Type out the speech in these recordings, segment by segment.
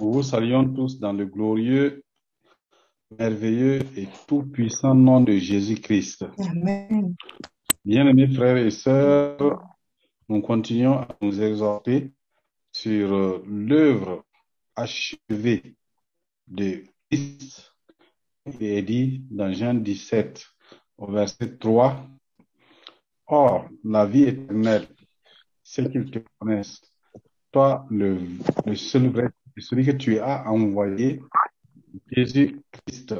Nous vous saluons tous dans le glorieux, merveilleux et tout-puissant nom de Jésus-Christ. Amen. Bien-aimés frères et sœurs, nous continuons à nous exhorter sur euh, l'œuvre achevée de Christ qui est dit dans Jean 17 au verset 3. Or, la vie éternelle, c'est qu'ils te connaissent, toi, le, le seul vrai, celui que tu as envoyé, Jésus-Christ.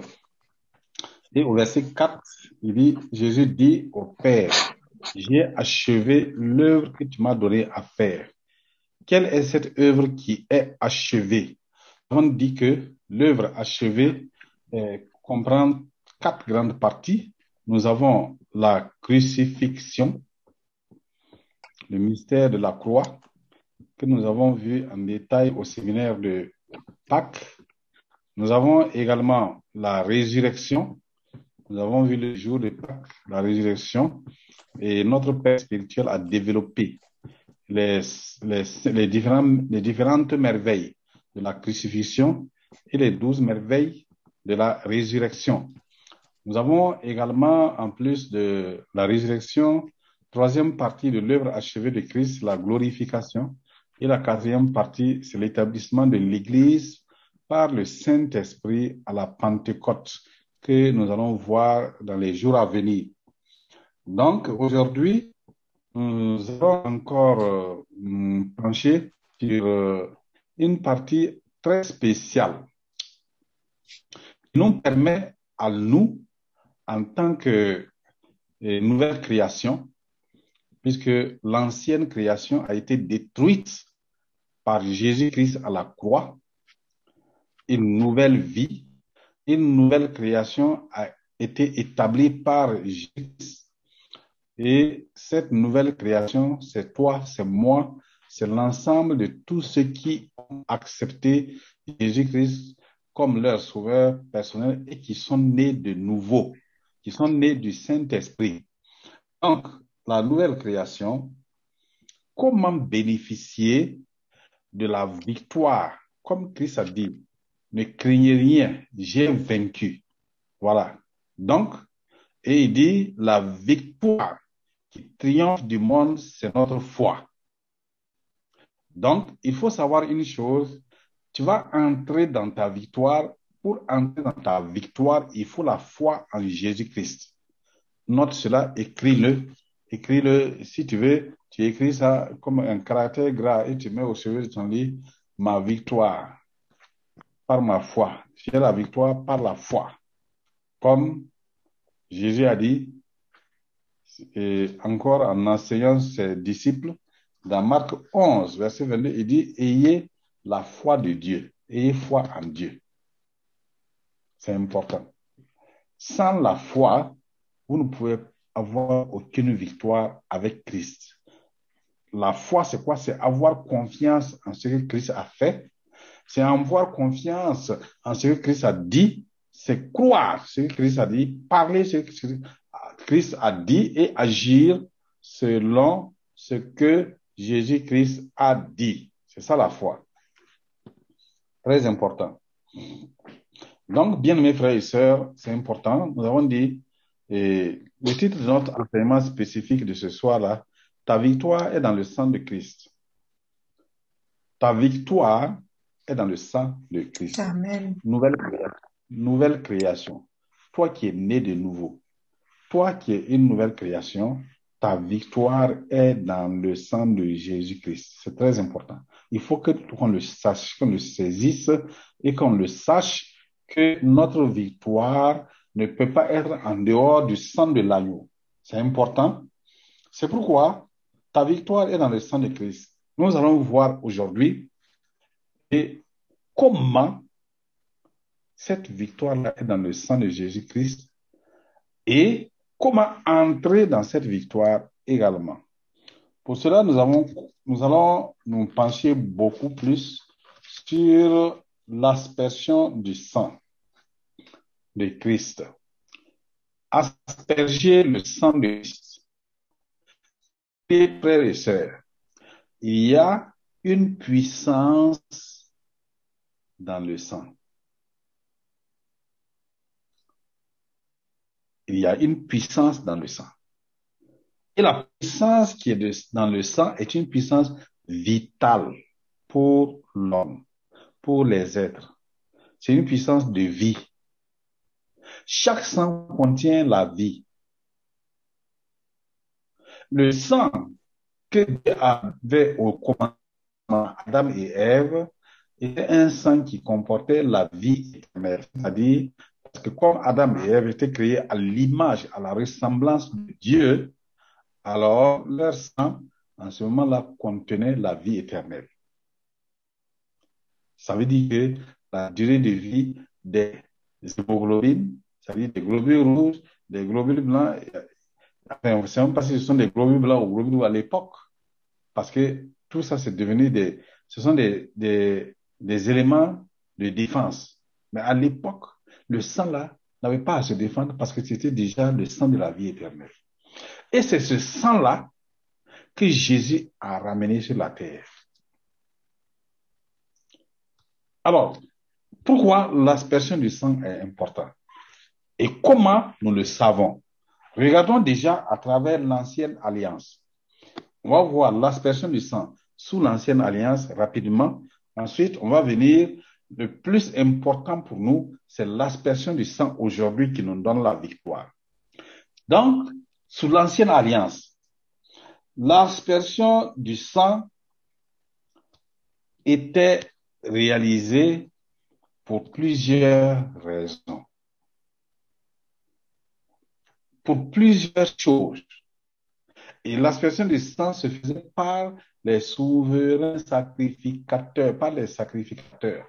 Et au verset 4, il dit, Jésus dit au Père, j'ai achevé l'œuvre que tu m'as donné à faire. Quelle est cette œuvre qui est achevée? On dit que l'œuvre achevée euh, comprend quatre grandes parties. Nous avons la crucifixion, le mystère de la croix, que nous avons vu en détail au séminaire de Pâques. Nous avons également la résurrection. Nous avons vu le jour de Pâques, la résurrection, et notre Père spirituel a développé les, les, les, différents, les différentes merveilles de la crucifixion et les douze merveilles de la résurrection. Nous avons également, en plus de la résurrection, troisième partie de l'œuvre achevée de Christ, la glorification. Et la quatrième partie, c'est l'établissement de l'Église par le Saint-Esprit à la Pentecôte que nous allons voir dans les jours à venir. Donc, aujourd'hui, nous allons encore euh, pencher sur euh, une partie très spéciale qui nous permet à nous, en tant que euh, nouvelle création, puisque l'ancienne création a été détruite par Jésus-Christ à la croix, une nouvelle vie, une nouvelle création a été établie par Jésus. Et cette nouvelle création, c'est toi, c'est moi, c'est l'ensemble de tous ceux qui ont accepté Jésus-Christ comme leur sauveur personnel et qui sont nés de nouveau, qui sont nés du Saint-Esprit. Donc, la nouvelle création, comment bénéficier de la victoire, comme Christ a dit, ne craignez rien, j'ai vaincu. Voilà. Donc, et il dit, la victoire qui triomphe du monde, c'est notre foi. Donc, il faut savoir une chose, tu vas entrer dans ta victoire. Pour entrer dans ta victoire, il faut la foi en Jésus-Christ. Note cela, écris-le. Écris-le, si tu veux, tu écris ça comme un caractère gras et tu mets au chevet de ton lit, ma victoire par ma foi. J'ai la victoire par la foi. Comme Jésus a dit, et encore en enseignant ses disciples, dans Marc 11, verset 22, il dit, ayez la foi de Dieu, ayez foi en Dieu. C'est important. Sans la foi, vous ne pouvez avoir aucune victoire avec Christ. La foi, c'est quoi? C'est avoir confiance en ce que Christ a fait. C'est avoir confiance en ce que Christ a dit. C'est croire ce que Christ a dit, parler ce que Christ a dit et agir selon ce que Jésus-Christ a dit. C'est ça la foi. Très important. Donc, bien mes frères et sœurs, c'est important. Nous avons dit, le titre de notre enseignement spécifique de ce soir-là, ta victoire est dans le sang de Christ. Ta victoire est dans le sang de Christ. Amen. Nouvelle création. Nouvelle création. Toi qui es né de nouveau, toi qui es une nouvelle création, ta victoire est dans le sang de Jésus-Christ. C'est très important. Il faut que qu'on le sache, qu'on le saisisse et qu'on le sache que notre victoire ne peut pas être en dehors du sang de l'agneau. C'est important. C'est pourquoi ta victoire est dans le sang de Christ. Nous allons voir aujourd'hui comment cette victoire-là est dans le sang de Jésus-Christ et comment entrer dans cette victoire également. Pour cela, nous, nous allons nous pencher beaucoup plus sur l'aspersion du sang de Christ. Asperger le sang de Christ. Et frères et sœurs, il y a une puissance dans le sang. Il y a une puissance dans le sang. Et la puissance qui est dans le sang est une puissance vitale pour l'homme, pour les êtres. C'est une puissance de vie. Chaque sang contient la vie. Le sang que Dieu avait au commencement, Adam et Ève, était un sang qui comportait la vie éternelle. C'est-à-dire, parce que comme Adam et Ève étaient créés à l'image, à la ressemblance de Dieu, alors leur sang, en ce moment-là, contenait la vie éternelle. Ça veut dire que la durée de vie des hémoglobines, c'est-à-dire des globules rouges, des globules blancs, enfin, on ne sait même pas si ce sont des globules blancs ou globules rouges à l'époque, parce que tout ça, c'est devenu des, ce sont des, des, des éléments de défense. Mais à l'époque, le sang là n'avait pas à se défendre parce que c'était déjà le sang de la vie éternelle. Et c'est ce sang-là que Jésus a ramené sur la terre. Alors, pourquoi l'aspersion du sang est importante? Et comment nous le savons? Regardons déjà à travers l'ancienne alliance. On va voir l'aspersion du sang sous l'ancienne alliance rapidement. Ensuite, on va venir. Le plus important pour nous, c'est l'aspersion du sang aujourd'hui qui nous donne la victoire. Donc, sous l'ancienne alliance, l'aspersion du sang était réalisée pour plusieurs raisons. Pour plusieurs choses. Et l'aspersion du sang se faisait par les souverains sacrificateurs, par les sacrificateurs.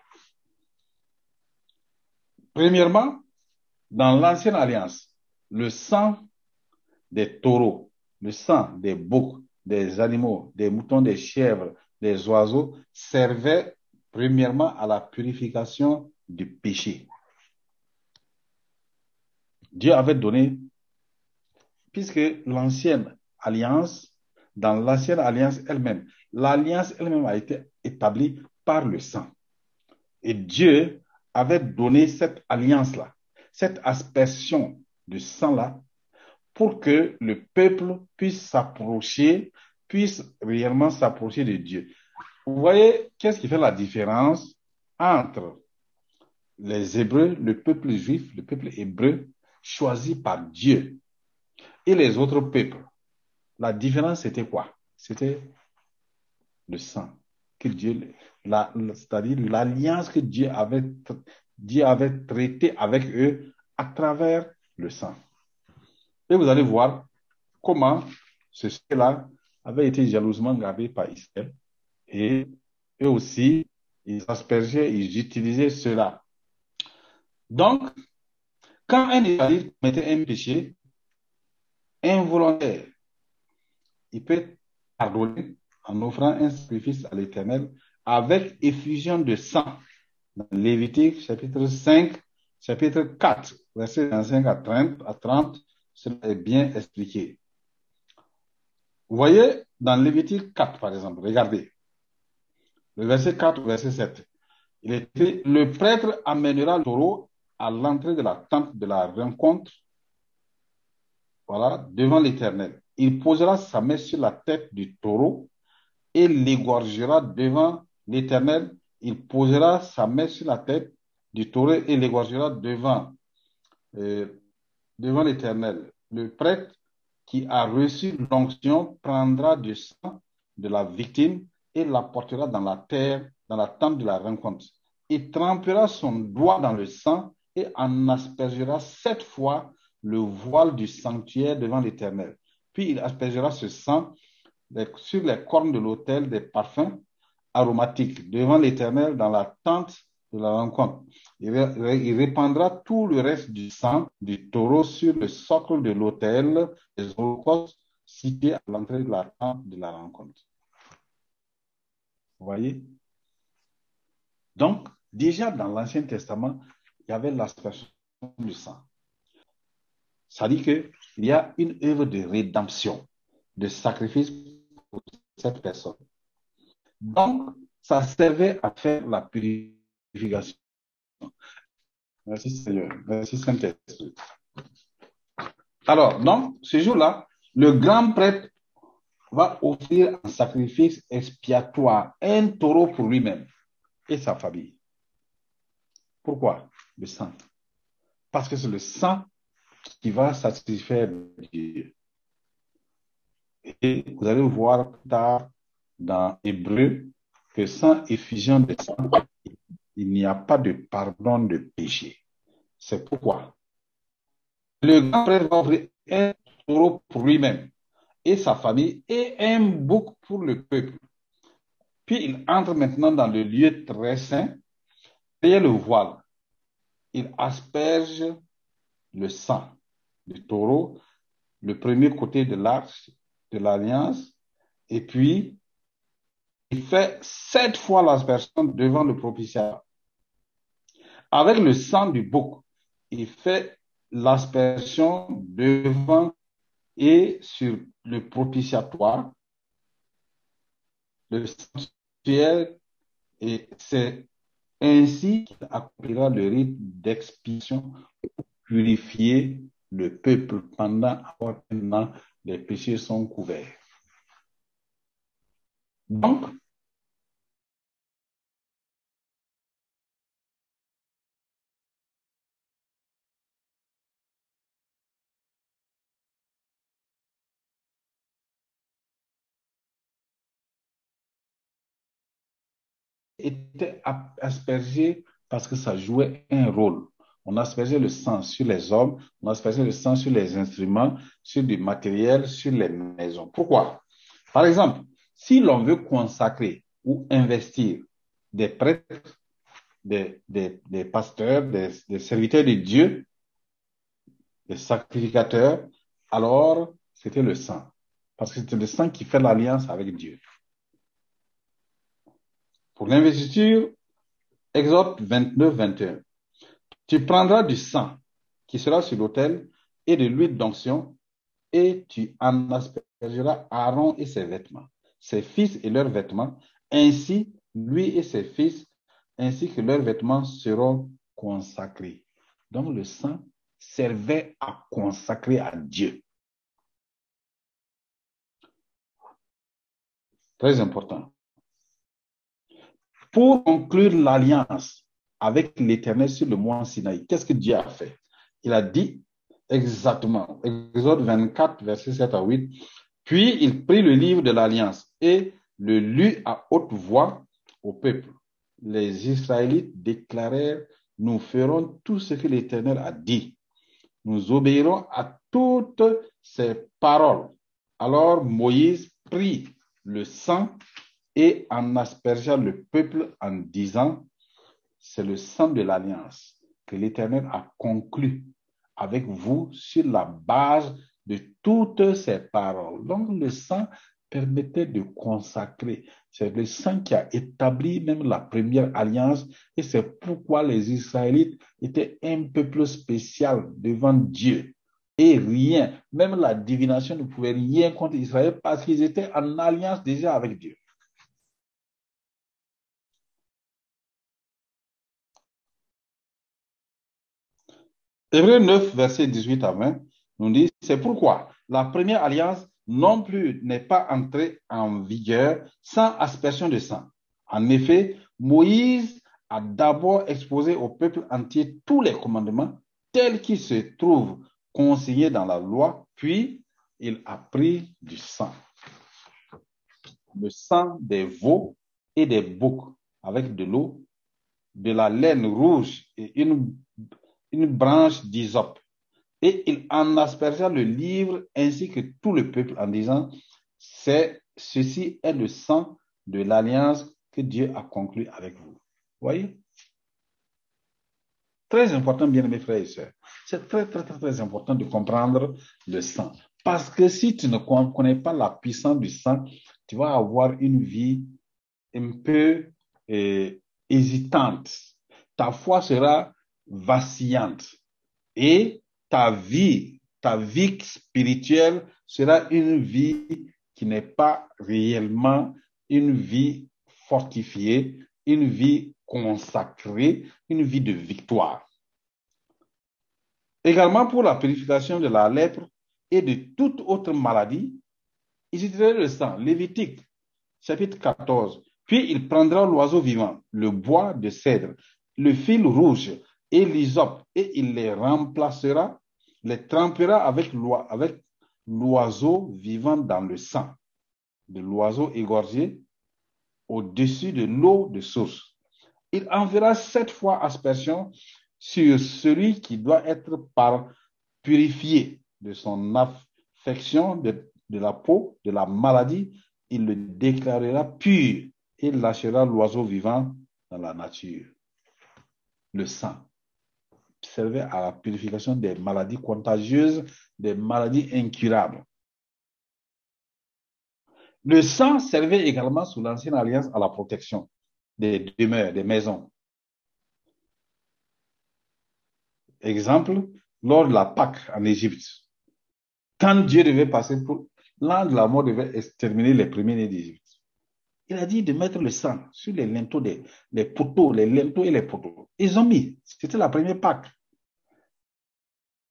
Premièrement, dans l'ancienne alliance, le sang des taureaux, le sang des boucs, des animaux, des moutons, des chèvres, des oiseaux servait premièrement à la purification du péché. Dieu avait donné, puisque l'ancienne alliance, dans l'ancienne alliance elle-même, l'alliance elle-même a été établie par le sang. Et Dieu avait donné cette alliance-là, cette aspersion de sang-là pour que le peuple puisse s'approcher, puisse réellement s'approcher de Dieu. Vous voyez, qu'est-ce qui fait la différence entre les Hébreux, le peuple juif, le peuple hébreu choisi par Dieu? Et les autres peuples La différence, c'était quoi? C'était le sang que Dieu, c'est-à-dire l'alliance que Dieu avait, Dieu avait traité avec eux à travers le sang. Et vous allez voir comment ce là avait été jalousement gardé par Israël. Et eux aussi, ils aspergeaient, ils utilisaient cela. Donc, quand un Israélite commettait un péché involontaire, il peut pardonner en offrant un sacrifice à l'Éternel avec effusion de sang. Dans Lévitique chapitre 5, chapitre 4, verset 25 à 30, à 30 cela est bien expliqué. Vous voyez, dans Lévitique 4, par exemple, regardez. Le verset 4, verset 7. Il est écrit, le prêtre amènera le à l'entrée de la tente de la rencontre, voilà, devant l'Éternel. Il posera sa main sur la tête du taureau et l'égorgera devant l'Éternel. Il posera sa main sur la tête du taureau et l'égorgera devant euh, devant l'Éternel. Le prêtre qui a reçu l'onction prendra du sang de la victime et l'apportera dans la terre, dans la tente de la rencontre. Il trempera son doigt dans le sang et en aspergera sept fois le voile du sanctuaire devant l'Éternel. Puis il aspergera ce sang sur les cornes de l'autel des parfums aromatiques devant l'Éternel dans la tente de la rencontre. Il, répandra tout le reste du sang du taureau sur le socle de l'autel des holocaustes situé à l'entrée de la tente de la rencontre. Vous voyez? Donc, déjà dans l'Ancien Testament, il y avait l'aspersion du sang. Ça dit qu'il y a une œuvre de rédemption, de sacrifice pour cette personne. Donc, ça servait à faire la purification. Merci Seigneur. Merci Saint-Esprit. Alors, donc, ce jour-là, le grand prêtre va offrir un sacrifice expiatoire, un taureau pour lui-même et sa famille. Pourquoi? Le sang. Parce que c'est le sang qui va satisfaire Dieu. Et vous allez voir tard dans Hébreu que sans effusion de sang, il n'y a pas de pardon de péché. C'est pourquoi le grand prêtre va offrir un taureau pour lui-même et sa famille et un bouc pour le peuple. Puis il entre maintenant dans le lieu très saint, derrière le voile. Il asperge le sang du taureau, le premier côté de l'arche de l'alliance, et puis il fait sept fois l'aspersion devant le propitiatoire. Avec le sang du bouc, il fait l'aspersion devant et sur le propitiatoire, le sanctuaire, et c'est ainsi qu'il accomplira le rite d'expiation pour purifier le peuple pendant an, les péchés sont couverts. Donc, était aspergé parce que ça jouait un rôle. On aspergeait le sang sur les hommes, on aspergeait le sang sur les instruments, sur du matériel, sur les maisons. Pourquoi? Par exemple, si l'on veut consacrer ou investir des prêtres, des, pasteurs, des, serviteurs de Dieu, des sacrificateurs, alors c'était le sang. Parce que c'était le sang qui fait l'alliance avec Dieu. Pour l'investiture, Exode 29, 21. Tu prendras du sang qui sera sur l'autel et de l'huile d'onction et tu en aspergeras Aaron et ses vêtements, ses fils et leurs vêtements, ainsi lui et ses fils, ainsi que leurs vêtements seront consacrés. Donc le sang servait à consacrer à Dieu. Très important pour conclure l'alliance avec l'Éternel sur le mont Sinaï, qu'est-ce que Dieu a fait? Il a dit exactement, Exode 24, verset 7 à 8, puis il prit le livre de l'alliance et le lut à haute voix au peuple. Les Israélites déclarèrent, nous ferons tout ce que l'Éternel a dit. Nous obéirons à toutes ses paroles. Alors Moïse prit le sang et en aspergeant le peuple en disant, c'est le sang de l'alliance que l'Éternel a conclu avec vous sur la base de toutes ces paroles. Donc le sang permettait de consacrer. C'est le sang qui a établi même la première alliance et c'est pourquoi les Israélites étaient un peuple spécial devant Dieu. Et rien, même la divination ne pouvait rien contre Israël parce qu'ils étaient en alliance déjà avec Dieu. Hébreu 9, verset 18 à 20, nous dit, c'est pourquoi la première alliance non plus n'est pas entrée en vigueur sans aspersion de sang. En effet, Moïse a d'abord exposé au peuple entier tous les commandements tels qu'ils se trouvent consignés dans la loi, puis il a pris du sang. Le sang des veaux et des boucs avec de l'eau, de la laine rouge et une une branche d'hysope. Et il en aspergea le livre ainsi que tout le peuple en disant, c'est, ceci est le sang de l'alliance que Dieu a conclu avec vous. Voyez? Très important, bien aimés frères et sœurs. C'est très, très, très, très important de comprendre le sang. Parce que si tu ne connais pas la puissance du sang, tu vas avoir une vie un peu euh, hésitante. Ta foi sera vacillante. Et ta vie, ta vie spirituelle sera une vie qui n'est pas réellement une vie fortifiée, une vie consacrer une vie de victoire. Également pour la purification de la lèpre et de toute autre maladie, il utiliserait le sang. Lévitique, chapitre 14. Puis il prendra l'oiseau vivant, le bois de cèdre, le fil rouge et l'hysope, et il les remplacera, les trempera avec l'oiseau vivant dans le sang de l'oiseau égorgé au-dessus de l'eau de source. Il enverra sept fois aspersion sur celui qui doit être purifié de son affection de, de la peau, de la maladie. Il le déclarera pur et lâchera l'oiseau vivant dans la nature. Le sang servait à la purification des maladies contagieuses, des maladies incurables. Le sang servait également sous l'ancienne alliance à la protection des demeures, des maisons. Exemple, lors de la Pâque en Égypte, quand Dieu devait passer pour l'an de la mort devait exterminer les premiers-nés d'Égypte. Il a dit de mettre le sang sur les linteaux des les poteaux, les linteaux et les poteaux. Ils ont mis, c'était la première Pâque.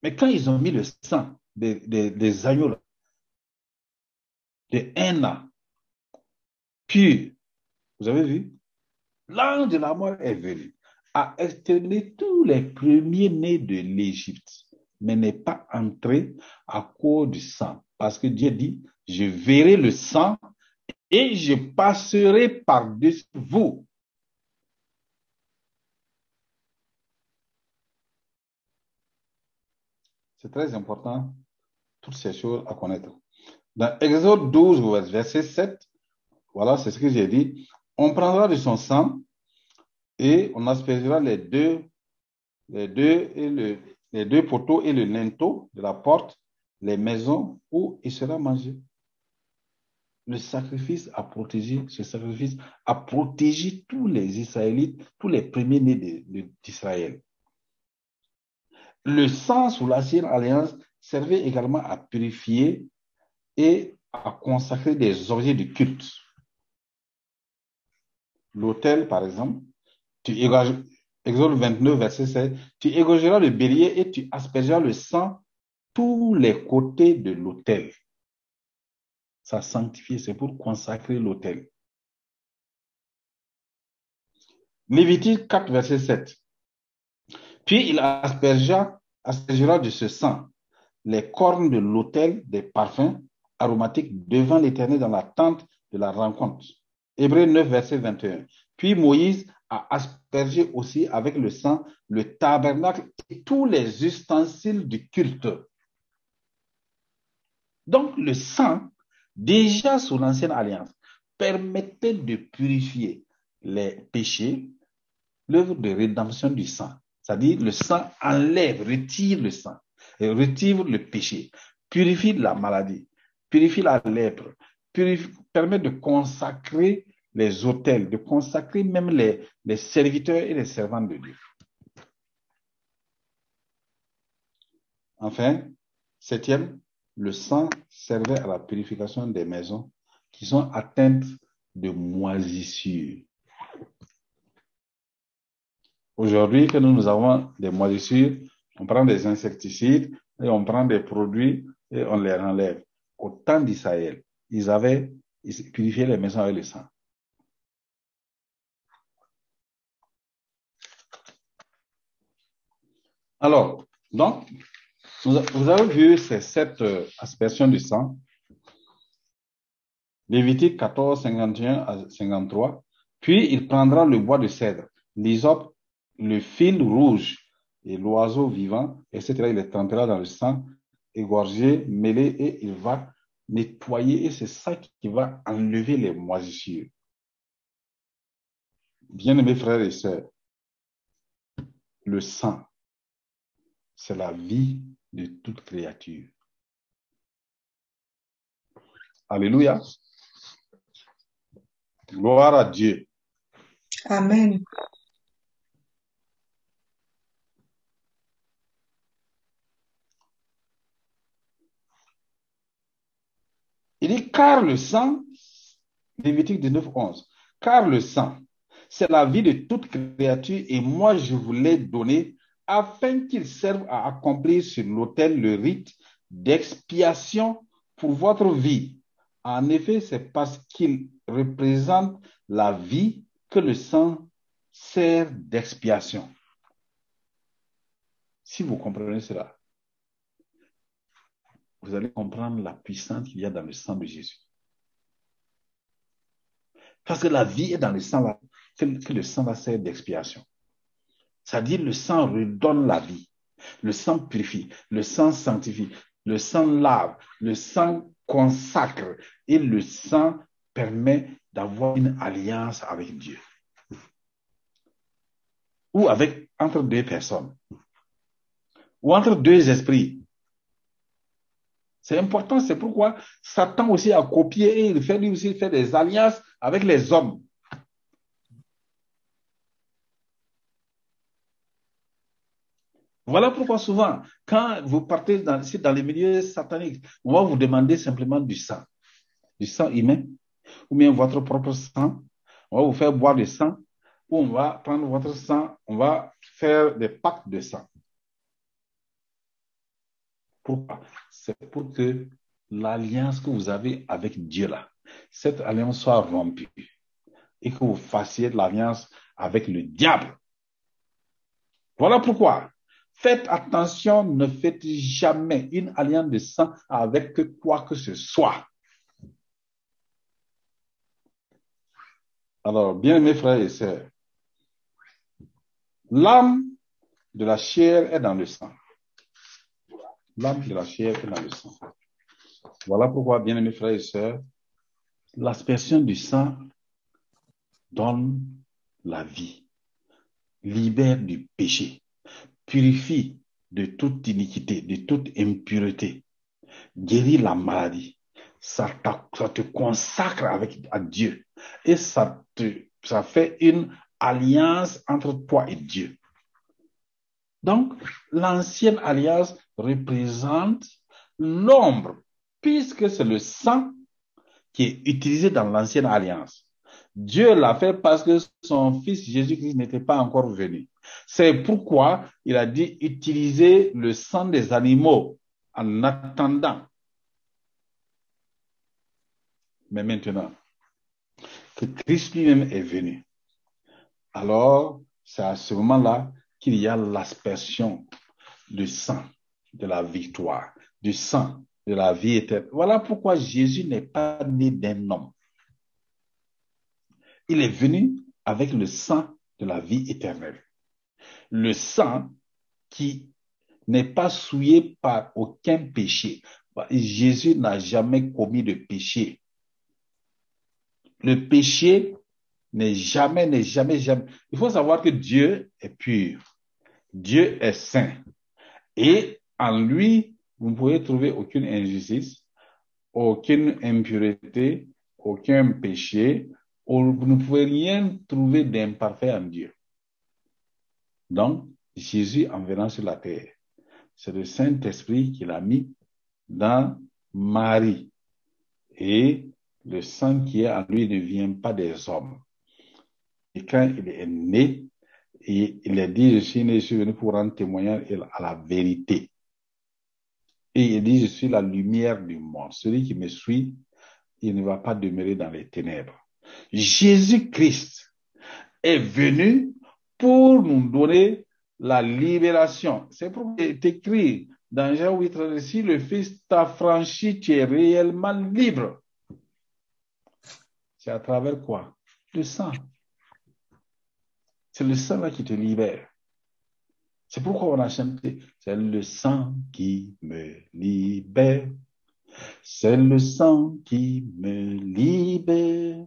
Mais quand ils ont mis le sang des, des, des agneaux, de un Puis, vous avez vu, l'ange de la mort est venu, a exterminé tous les premiers-nés de l'Égypte, mais n'est pas entré à cause du sang. Parce que Dieu dit, je verrai le sang et je passerai par-dessus vous. C'est très important, toutes ces choses à connaître. Dans Exode 12, verset 7, voilà, c'est ce que j'ai dit. On prendra de son sang et on aspergera les deux, les deux, et le, les deux poteaux et le linteau de la porte, les maisons où il sera mangé. Le sacrifice a protégé, ce sacrifice a protégé tous les Israélites, tous les premiers-nés d'Israël. Le sang sous l'ancienne alliance servait également à purifier et à consacrer des objets de culte. L'autel, par exemple, tu Exode 29, verset 7, tu égorgeras le bélier et tu aspergeras le sang tous les côtés de l'autel. Ça sanctifie, c'est pour consacrer l'autel. Lévitique 4, verset 7. Puis il aspergera, aspergera de ce sang les cornes de l'autel des parfums aromatique devant l'Éternel dans la tente de la rencontre. Hébreu 9, verset 21. Puis Moïse a aspergé aussi avec le sang le tabernacle et tous les ustensiles du culte. Donc le sang, déjà sous l'ancienne alliance, permettait de purifier les péchés, l'œuvre de rédemption du sang. C'est-à-dire le sang enlève, retire le sang, retire le péché, purifie la maladie, purifie la lèpre, permet de consacrer les hôtels, de consacrer même les, serviteurs et les servants de Dieu. Enfin, septième, le sang servait à la purification des maisons qui sont atteintes de moisissures. Aujourd'hui, quand nous avons des moisissures, on prend des insecticides et on prend des produits et on les enlève au temps d'Israël, ils avaient purifié les maisons avec le sang. Alors, donc, vous avez vu ces sept euh, aspersions du sang. Lévitique 14, 51 à 53. Puis il prendra le bois de cèdre, l'hysope, le fil rouge et l'oiseau vivant, etc. Il les trempera dans le sang égorgé, mêlé, et il va nettoyer, et c'est ça qui va enlever les moisissures. Bien-aimés frères et sœurs, le sang, c'est la vie de toute créature. Alléluia. Gloire à Dieu. Amen. Il dit, car le sang, Lévitique 19, 11, car le sang c'est la vie de toute créature et moi je vous l'ai donné afin qu'il serve à accomplir sur l'autel le rite d'expiation pour votre vie. En effet, c'est parce qu'il représente la vie que le sang sert d'expiation. Si vous comprenez cela, vous allez comprendre la puissance qu'il y a dans le sang de Jésus. Parce que la vie est dans le sang, que, le sang va sert d'expiation. C'est-à-dire le sang redonne la vie. Le sang purifie, le sang sanctifie, le sang lave, le sang consacre et le sang permet d'avoir une alliance avec Dieu. Ou avec entre deux personnes. Ou entre deux esprits. C'est important, c'est pourquoi Satan aussi a copié et il fait lui aussi fait des alliances avec les hommes. Voilà pourquoi souvent, quand vous partez dans, les milieux sataniques, on va vous demander simplement du sang, du sang humain, ou bien votre propre sang. On va vous faire boire du sang, ou on va prendre votre sang, on va faire des pactes de sang. Pourquoi? C'est pour que l'alliance que vous avez avec Dieu là, cette alliance soit rompue et que vous fassiez l'alliance avec le diable. Voilà pourquoi. Faites attention, ne faites jamais une alliance de sang avec quoi que ce soit. Alors, bien mes frères et sœurs, l'âme de la chair est dans le sang. L'âme de la chair est dans le sang. Voilà pourquoi, bien mes frères et sœurs, l'aspersion du sang donne la vie, libère du péché, purifie de toute iniquité, de toute impureté, guérit la maladie. Ça, te consacre avec à Dieu et ça, te, ça fait une alliance entre toi et Dieu. Donc, l'ancienne alliance représente l'ombre, puisque c'est le sang qui est utilisé dans l'ancienne alliance. Dieu l'a fait parce que son fils Jésus-Christ n'était pas encore venu. C'est pourquoi il a dit utiliser le sang des animaux en attendant. Mais maintenant, que Christ lui-même est venu, alors c'est à ce moment-là qu'il y a l'aspersion du sang de la victoire, du sang de la vie éternelle. Voilà pourquoi Jésus n'est pas né d'un homme. Il est venu avec le sang de la vie éternelle. Le sang qui n'est pas souillé par aucun péché. Jésus n'a jamais commis de péché. Le péché n'est jamais, n'est jamais, jamais. Il faut savoir que Dieu est pur. Dieu est saint. Et en lui, vous ne pouvez trouver aucune injustice, aucune impureté, aucun péché. Vous ne pouvez rien trouver d'imparfait en Dieu. Donc, Jésus, en venant sur la terre, c'est le Saint-Esprit qui l'a mis dans Marie. Et le sang qui est en lui ne vient pas des hommes. Et quand il est né, il a dit, je suis né, je suis venu pour rendre témoignage à la vérité. Et il dit, je suis la lumière du monde. Celui qui me suit, il ne va pas demeurer dans les ténèbres. Jésus-Christ est venu pour nous donner la libération. C'est pour est écrit dans Jean 8, si le Fils t'a franchi, tu es réellement libre. C'est à travers quoi? Le sang. C'est le sang là qui te libère. C'est pourquoi on a chanté, c'est le sang qui me libère. C'est le sang qui me libère.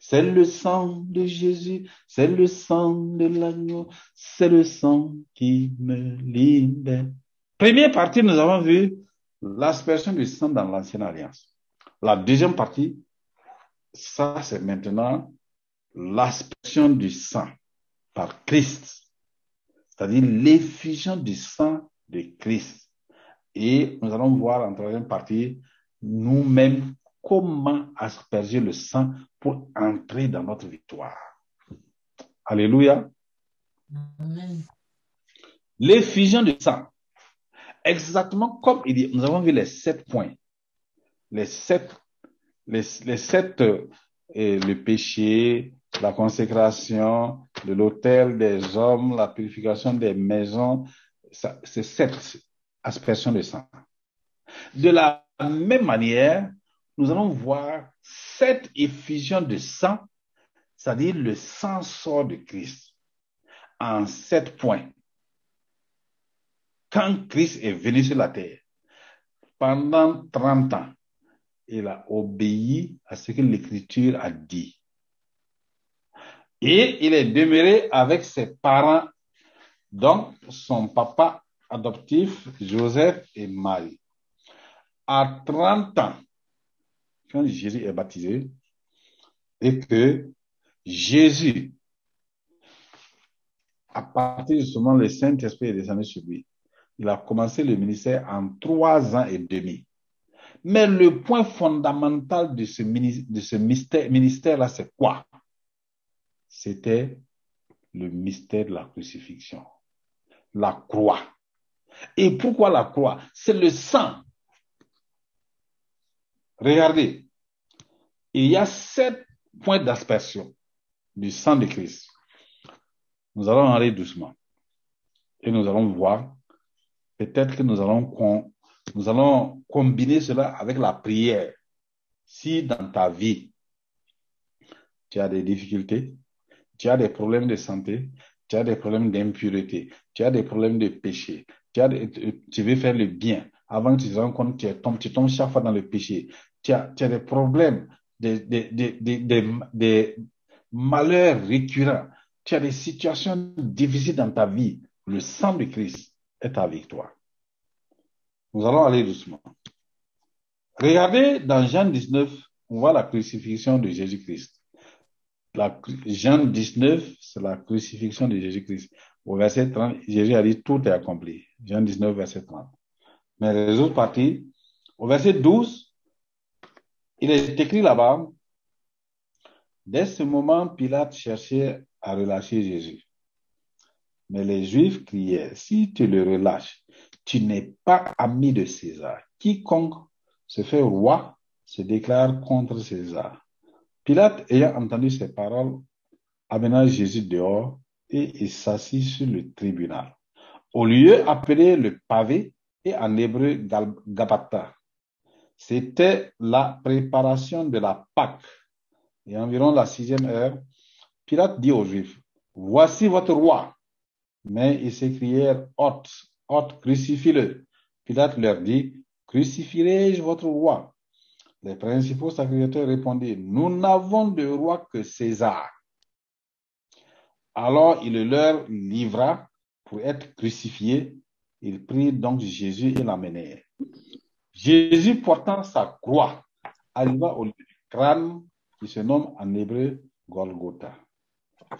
C'est le sang de Jésus, c'est le sang de l'agneau, c'est le sang qui me libère. Première partie, nous avons vu l'aspersion du sang dans l'ancienne alliance. La deuxième partie, ça c'est maintenant l'aspersion du sang par Christ, c'est-à-dire l'effusion du sang de Christ. Et nous allons voir en troisième partie nous-mêmes comment asperger le sang pour entrer dans notre victoire? Alléluia. L'effusion de sang. Exactement comme il dit, nous avons vu les sept points. Les sept, les, sept, euh, le péché, la consécration de l'autel des hommes, la purification des maisons, c'est sept aspersions de sang. De la même manière, nous allons voir sept effusions de sang, c'est-à-dire le sang sort de Christ, en sept points. Quand Christ est venu sur la terre, pendant 30 ans, il a obéi à ce que l'Écriture a dit. Et il est demeuré avec ses parents, donc son papa adoptif, Joseph et Marie. À 30 ans, quand Jésus est baptisé, et que Jésus, à partir justement le Saint-Esprit est descendu sur lui, il a commencé le ministère en trois ans et demi. Mais le point fondamental de ce, de ce ministère-là, c'est quoi? C'était le mystère de la crucifixion, la croix. Et pourquoi la croix? C'est le sang. Regardez, il y a sept points d'aspersion du sang de Christ. Nous allons aller doucement et nous allons voir. Peut-être que nous allons nous allons combiner cela avec la prière. Si dans ta vie, tu as des difficultés, tu as des problèmes de santé, tu as des problèmes d'impureté, tu as des problèmes de péché, tu, veux faire le bien, avant que tu te rendes compte tu tombes, tu tombes chaque fois dans le péché, tu as, tu as des problèmes, des, des, des, des, malheurs récurrents, tu as des situations difficiles dans ta vie, le sang de Christ est avec toi. Nous allons aller doucement. Regardez dans Jean 19, on voit la crucifixion de Jésus-Christ. Jean 19, c'est la crucifixion de Jésus-Christ. Au verset 30, Jésus a dit tout est accompli. Jean 19, verset 30. Mais les autres parties, au verset 12, il est écrit là-bas, dès ce moment, Pilate cherchait à relâcher Jésus. Mais les Juifs criaient, si tu le relâches, tu n'es pas ami de César. Quiconque se fait roi se déclare contre César. Pilate, ayant entendu ces paroles, amena Jésus dehors et il s'assit sur le tribunal. Au lieu appelé le pavé et en hébreu Gabata. C'était la préparation de la Pâque. Et environ la sixième heure, Pilate dit aux Juifs, voici votre roi. Mais ils s'écrièrent, hôte, hôte, crucifie-le. Pilate leur dit, crucifierai-je votre roi? Les principaux sacrificateurs répondirent, nous n'avons de roi que César. Alors il leur livra pour être crucifié. Il prit donc Jésus et l'amenèrent. Jésus portant sa croix arriva au lieu du crâne qui se nomme en hébreu Golgotha.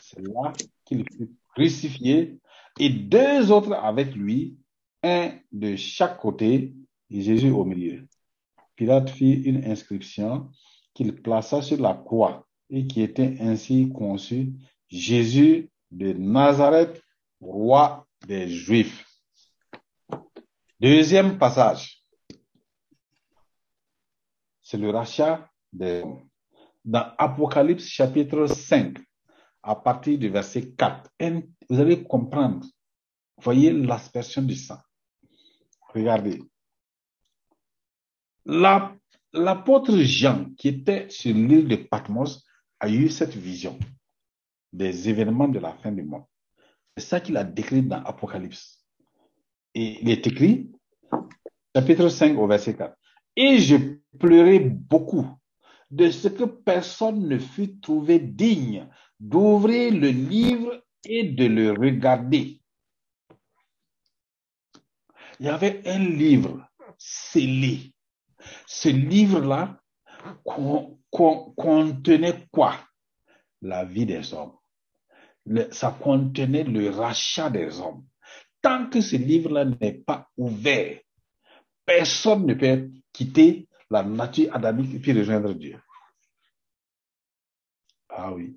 C'est là qu'il fut crucifié et deux autres avec lui, un de chaque côté et Jésus au milieu. Pilate fit une inscription qu'il plaça sur la croix et qui était ainsi conçue Jésus de Nazareth, roi des Juifs. Deuxième passage, c'est le rachat des hommes. Dans Apocalypse chapitre 5, à partir du verset 4, vous allez comprendre, voyez l'aspersion du sang. Regardez. L'apôtre Jean, qui était sur l'île de Patmos, a eu cette vision des événements de la fin du monde. C'est ça qu'il a décrit dans Apocalypse. Il est écrit, chapitre 5 au verset 4. Et je pleurais beaucoup de ce que personne ne fut trouvé digne d'ouvrir le livre et de le regarder. Il y avait un livre scellé. Ce livre-là contenait quoi? La vie des hommes ça contenait le rachat des hommes. Tant que ce livre-là n'est pas ouvert, personne ne peut quitter la nature adamique et puis rejoindre Dieu. Ah oui.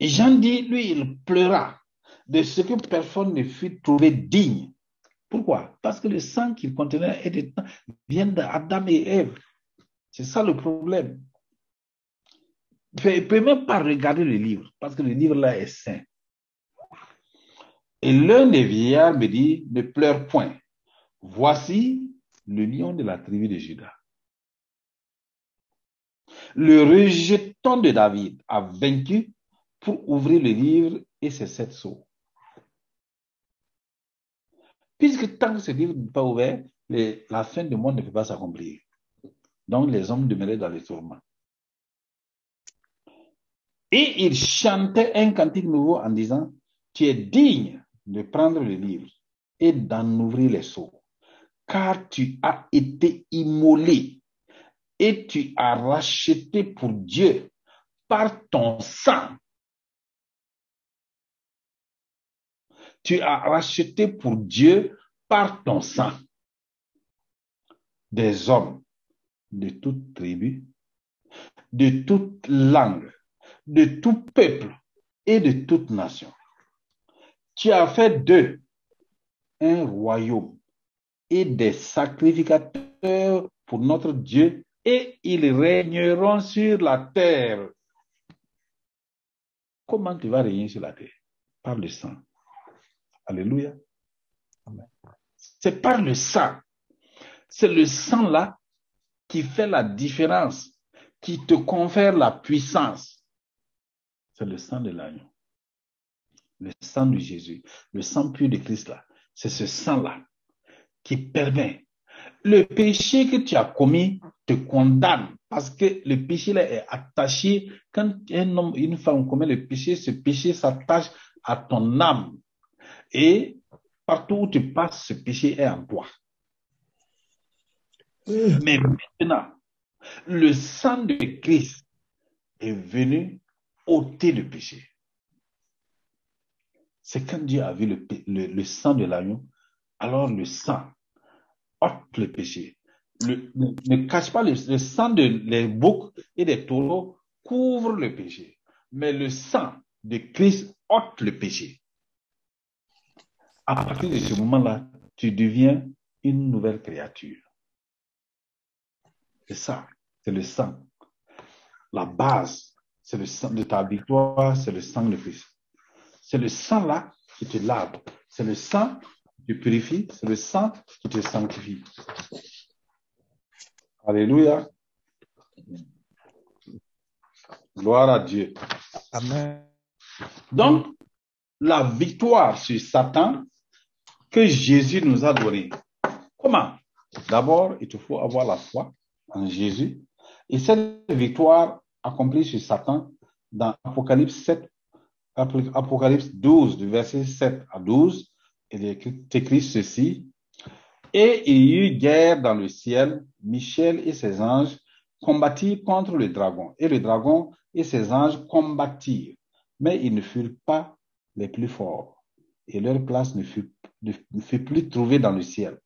Et Jean dit, lui, il pleura de ce que personne ne fut trouvé digne. Pourquoi? Parce que le sang qu'il contenait vient d'Adam et Ève. C'est ça le problème. Ne peut même pas regarder le livre, parce que le livre là est saint. Et l'un des vieillards me dit, ne pleure point. Voici le lion de la tribu de Judas. Le rejeton de David a vaincu pour ouvrir le livre et ses sept sceaux. Puisque tant que ce livre n'est pas ouvert, la fin du monde ne peut pas s'accomplir. Donc les hommes demeuraient dans les tourments. Et il chantait un cantique nouveau en disant, tu es digne de prendre le livre et d'en ouvrir les seaux, car tu as été immolé et tu as racheté pour Dieu par ton sang. Tu as racheté pour Dieu par ton sang des hommes de toute tribu, de toute langue, de tout peuple et de toute nation. Tu as fait d'eux un royaume et des sacrificateurs pour notre Dieu et ils régneront sur la terre. Comment tu vas régner sur la terre? Par le sang. Alléluia. C'est par le sang. C'est le sang là qui fait la différence, qui te confère la puissance. C'est le sang de l'agneau. Le sang de Jésus, le sang pur de Christ là. C'est ce sang-là qui permet le péché que tu as commis te condamne parce que le péché là est attaché. Quand un homme, une femme commet le péché, ce péché s'attache à ton âme. Et partout où tu passes, ce péché est en toi. Mais maintenant, le sang de Christ est venu ôter le péché. C'est quand Dieu a vu le, sang de l'agneau, alors le sang ôte le péché. Ne, cache pas le, sang de les boucs et des taureaux couvre le péché. Mais le sang de Christ ôte le péché. À partir de ce moment-là, tu deviens une nouvelle créature. C'est ça, c'est le sang. La base, c'est le sang de ta victoire, c'est le sang de Christ. C'est le sang là qui te lave. C'est le sang te purifie, c'est le sang qui te sanctifie. Alléluia. Gloire à Dieu. Amen. Donc, la victoire sur Satan que Jésus nous a donnée. Comment? D'abord, il te faut avoir la foi en Jésus. Et cette victoire accomplie sur Satan dans Apocalypse 7, Apocalypse 12, du verset 7 à 12, il est écrit ceci. Et il y eut guerre dans le ciel. Michel et ses anges combattirent contre le dragon. Et le dragon et ses anges combattirent. Mais ils ne furent pas les plus forts. Et leur place ne fut plus trouvée dans le ciel.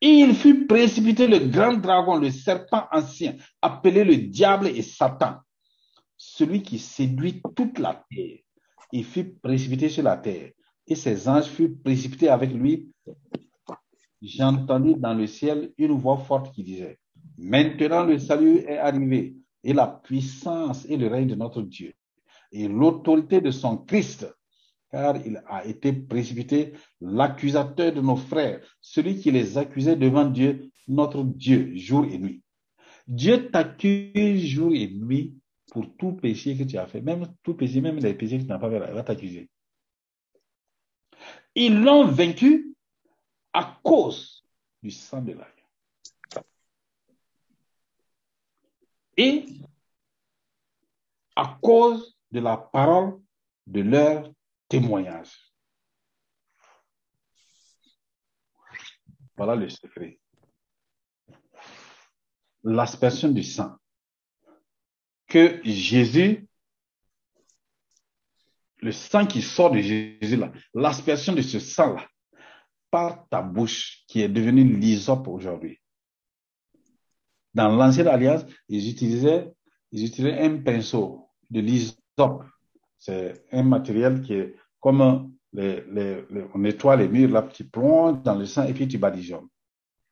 Il fut précipité le grand dragon, le serpent ancien, appelé le diable et Satan, celui qui séduit toute la terre. Il fut précipité sur la terre et ses anges furent précipités avec lui. J'entendis dans le ciel une voix forte qui disait, Maintenant le salut est arrivé, et la puissance et le règne de notre Dieu, et l'autorité de son Christ, car il a été précipité l'accusateur de nos frères, celui qui les accusait devant Dieu, notre Dieu, jour et nuit. Dieu t'accuse jour et nuit pour tout péché que tu as fait, même tout péché, même les péchés que tu n'as pas fait, il va t'accuser. Ils l'ont vaincu à cause du sang de l'agneau. Et à cause de la parole de leur témoignage. Voilà le secret. L'aspersion du sang que Jésus le sang qui sort de Jésus, là, l'aspersion de ce sang-là, par ta bouche, qui est devenue l'hysope aujourd'hui. Dans l'ancienne alliance, ils utilisaient, ils utilisaient un pinceau de l'hysope C'est un matériel qui est comme les, on nettoie les murs, là, tu plonges dans le sang et puis tu badigeonnes.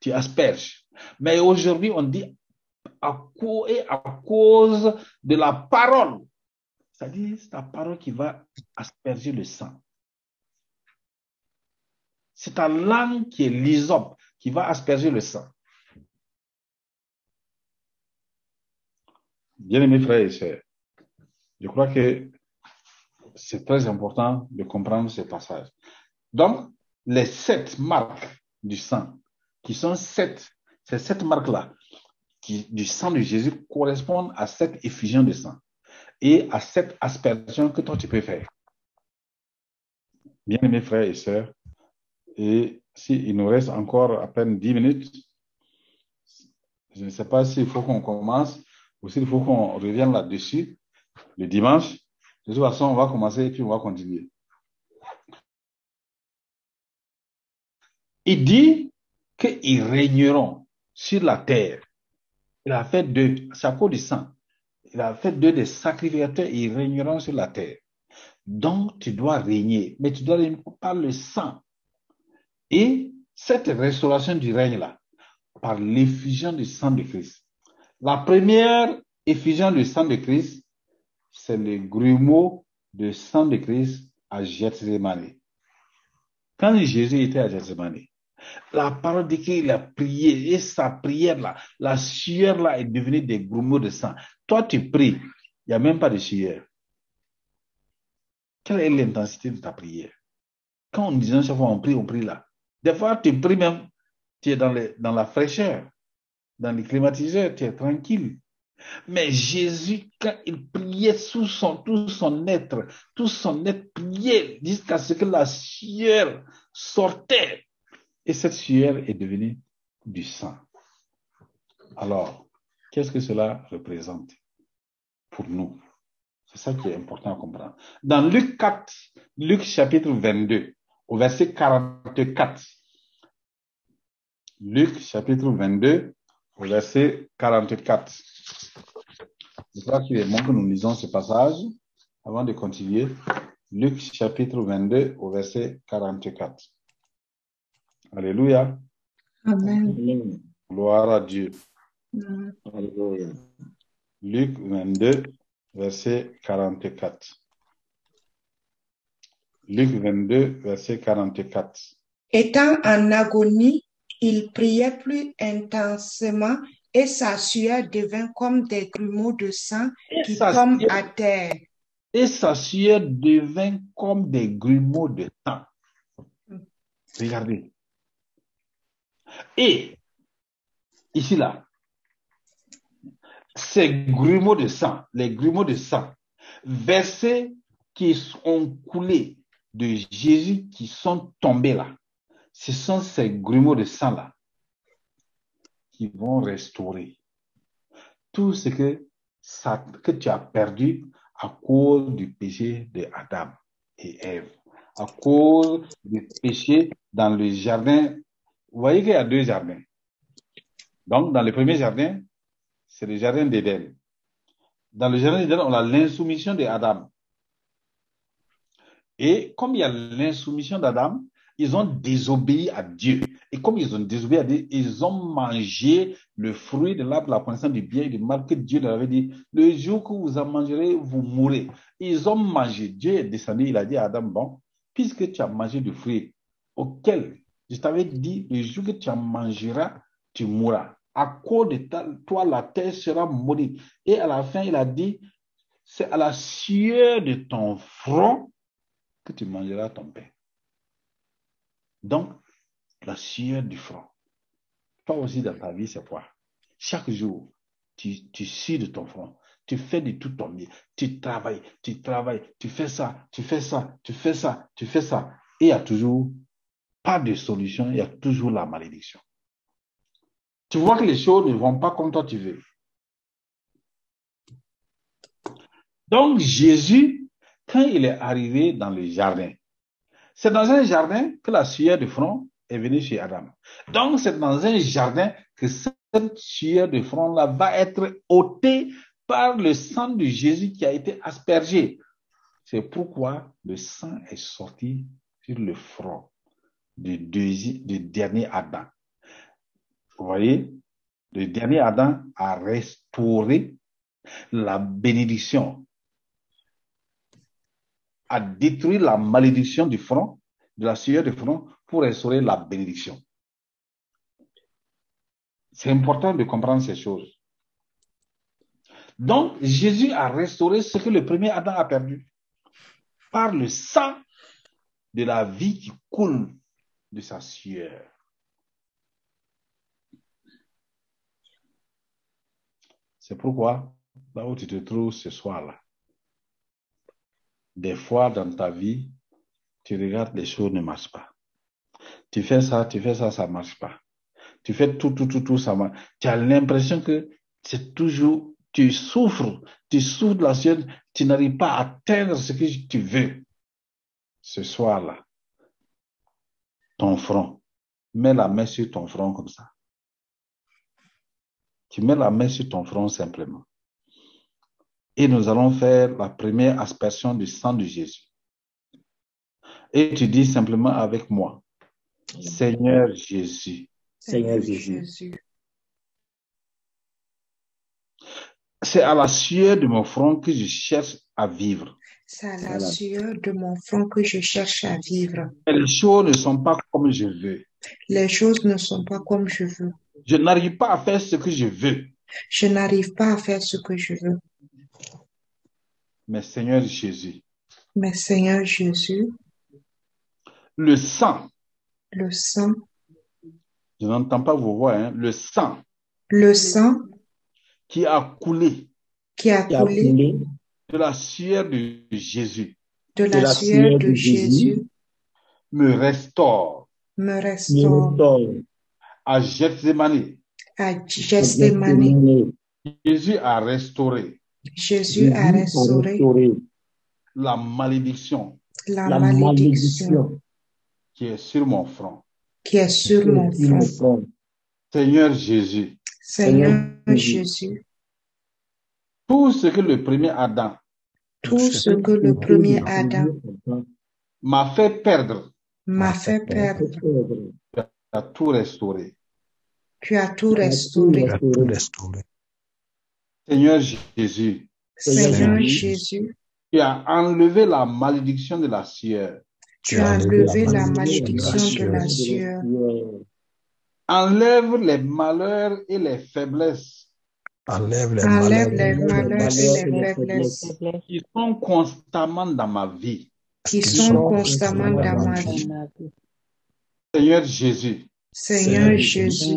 Tu asperges. Mais aujourd'hui, on dit à, à cause de la parole. C'est-à-dire, c'est la parole qui va asperger le sang. C'est ta langue qui est l'hysope, qui va asperger le sang. Bien-aimés frères et sœurs, je crois que c'est très important de comprendre ce passage. Donc, les sept marques du sang, qui sont sept, ces sept marques-là, du sang de Jésus correspondent à cette effusion de sang et à cette aspersion que toi tu peux faire. Bien aimés frères et sœurs, et s'il nous reste encore à peine dix minutes, je ne sais pas s'il faut qu'on commence ou s'il faut qu'on revienne là-dessus le dimanche. De toute façon, on va commencer et puis on va continuer. Il dit qu'ils régneront sur la terre. Il a fait deux, à cause du sang. Il a fait deux des sacrificateurs et ils régneront sur la terre. Donc, tu dois régner, mais tu dois régner par le sang. Et cette restauration du règne-là, par l'effusion du sang de Christ. La première effusion du sang de Christ, c'est le grumeau de sang de Christ à Gethsemane. Quand Jésus était à Gethsemane, la parole dit qu'il a prié et sa prière là, la sueur là est devenue des grumeaux de sang. Toi, tu pries, il n'y a même pas de sueur. Quelle est l'intensité de ta prière? Quand on dit chaque fois on prie, on prie là. Des fois, tu pries même, tu es dans, dans la fraîcheur, dans les climatiseurs, tu es tranquille. Mais Jésus, quand il priait sous tout son être, tout son être priait jusqu'à ce que la sueur sortait. Et cette sueur est devenue du sang. Alors, qu'est-ce que cela représente pour nous? C'est ça qui est important à comprendre. Dans Luc 4, Luc chapitre 22, au verset 44. Luc chapitre 22, au verset 44. Je crois qu'il est bon que nous lisons ce passage avant de continuer. Luc chapitre 22 au verset 44. Alléluia. Amen. Gloire à Dieu. Alléluia. Luc 22 verset 44. Luc 22 verset 44. Étant en agonie, il priait plus intensément et sa sueur devint comme des grumeaux de sang qui tombent à terre. Et sa sueur devint comme des grumeaux de sang. Regardez. Et, ici là, ces grumeaux de sang, les grumeaux de sang, versés qui ont coulé de Jésus qui sont tombés là, ce sont ces grumeaux de sang là qui vont restaurer tout ce que, que tu as perdu à cause du péché de Adam et Ève, à cause du péché dans le jardin. Vous voyez qu'il y a deux jardins. Donc, dans le premier jardin, c'est le jardin d'Éden. Dans le jardin d'Éden, on a l'insoumission de Adam. Et comme il y a l'insoumission d'Adam, ils ont désobéi à Dieu. Et comme ils ont désobéi à Dieu, ils ont mangé le fruit de l'arbre la connaissance du bien et du mal que Dieu leur avait dit. Le jour que vous en mangerez, vous mourrez. Ils ont mangé. Dieu est descendu, il a dit à Adam, bon, puisque tu as mangé du fruit auquel je t'avais dit, le jour que tu en mangeras, tu mourras. À cause de toi, la terre sera maudite. Et à la fin, il a dit, c'est à la sueur de ton front que tu mangeras ton pain. Donc, la sueur du front. Toi aussi, dans ta vie, c'est quoi? Chaque jour, tu, tu de ton front. Tu fais de tout ton mieux. Tu travailles, tu travailles, tu fais ça, tu fais ça, tu fais ça, tu fais ça. Et il n'y a toujours pas de solution, il y a toujours la malédiction. Tu vois que les choses ne vont pas comme toi tu veux. Donc Jésus, quand il est arrivé dans le jardin, c'est dans un jardin que la sueur de front est venue chez Adam. Donc c'est dans un jardin que cette sueur de front-là va être ôtée par le sang de Jésus qui a été aspergé. C'est pourquoi le sang est sorti sur le front du, du dernier Adam. Vous voyez, le dernier Adam a restauré la bénédiction, a détruit la malédiction du front, de la sueur du front, pour restaurer la bénédiction. C'est important de comprendre ces choses. Donc, Jésus a restauré ce que le premier Adam a perdu par le sang de la vie qui coule de sa sueur. C'est pourquoi, là où tu te trouves ce soir-là, des fois dans ta vie, tu regardes les choses ne marchent pas. Tu fais ça, tu fais ça, ça marche pas. Tu fais tout, tout, tout, tout, ça marche. Tu as l'impression que c'est toujours, tu souffres, tu souffres de la sueur, tu n'arrives pas à atteindre ce que tu veux. Ce soir-là, ton front, mets la main sur ton front comme ça. Tu mets la main sur ton front simplement. Et nous allons faire la première aspersion du sang de Jésus. Et tu dis simplement avec moi, Seigneur Jésus. Seigneur Jésus. C'est à la sueur de mon front que je cherche à vivre. C'est à la sueur de mon front que je cherche à vivre. les choses ne sont pas comme je veux. Les choses ne sont pas comme je veux. Je n'arrive pas à faire ce que je veux. Je n'arrive pas à faire ce que je veux. Mais Seigneur Jésus. Mais Seigneur Jésus. Le sang. Le sang. Je n'entends pas vos voix, hein. Le sang. Le sang. Qui a coulé. Qui a, coulé, De la sueur de Jésus. De la, sueur de, Jésus. Me restaure. Me restaure à Gethsemane. À Gethsemane. Jésus a restauré. Jésus a restauré. La malédiction. La, malédiction. Qui est sur mon front. Qui est sur mon front. Seigneur Jésus. Seigneur Jésus. Tout ce que le premier Adam. Tout ce que le premier Adam. M'a fait perdre. M'a fait perdre as tout restauré. Tu as tout restauré. Seigneur Jésus. Seigneur Jésus. Tu as enlevé la malédiction de la sueur. Tu as enlevé la malédiction de la sueur. Enlève les malheurs et les faiblesses. Enlève les malheurs, et les faiblesses qui sont constamment dans ma vie. Qui sont constamment dans ma vie. Seigneur Jésus. Seigneur Jésus.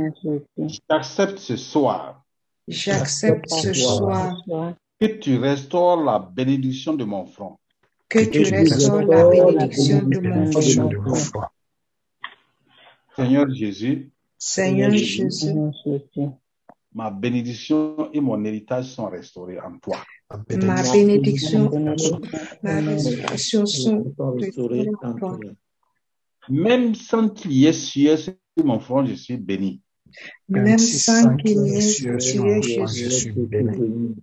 J'accepte ce soir. J'accepte ce soir. Que tu restaures la bénédiction de mon front. Que tu restaures la bénédiction de mon front. Seigneur Jésus. Seigneur Jésus. Ma bénédiction et mon héritage sont restaurés en toi. Ma bénédiction, ma bénédiction sont restaurées en toi. Même sans qu'il y ait sueur sur mon front, je suis béni. Même je suis béni.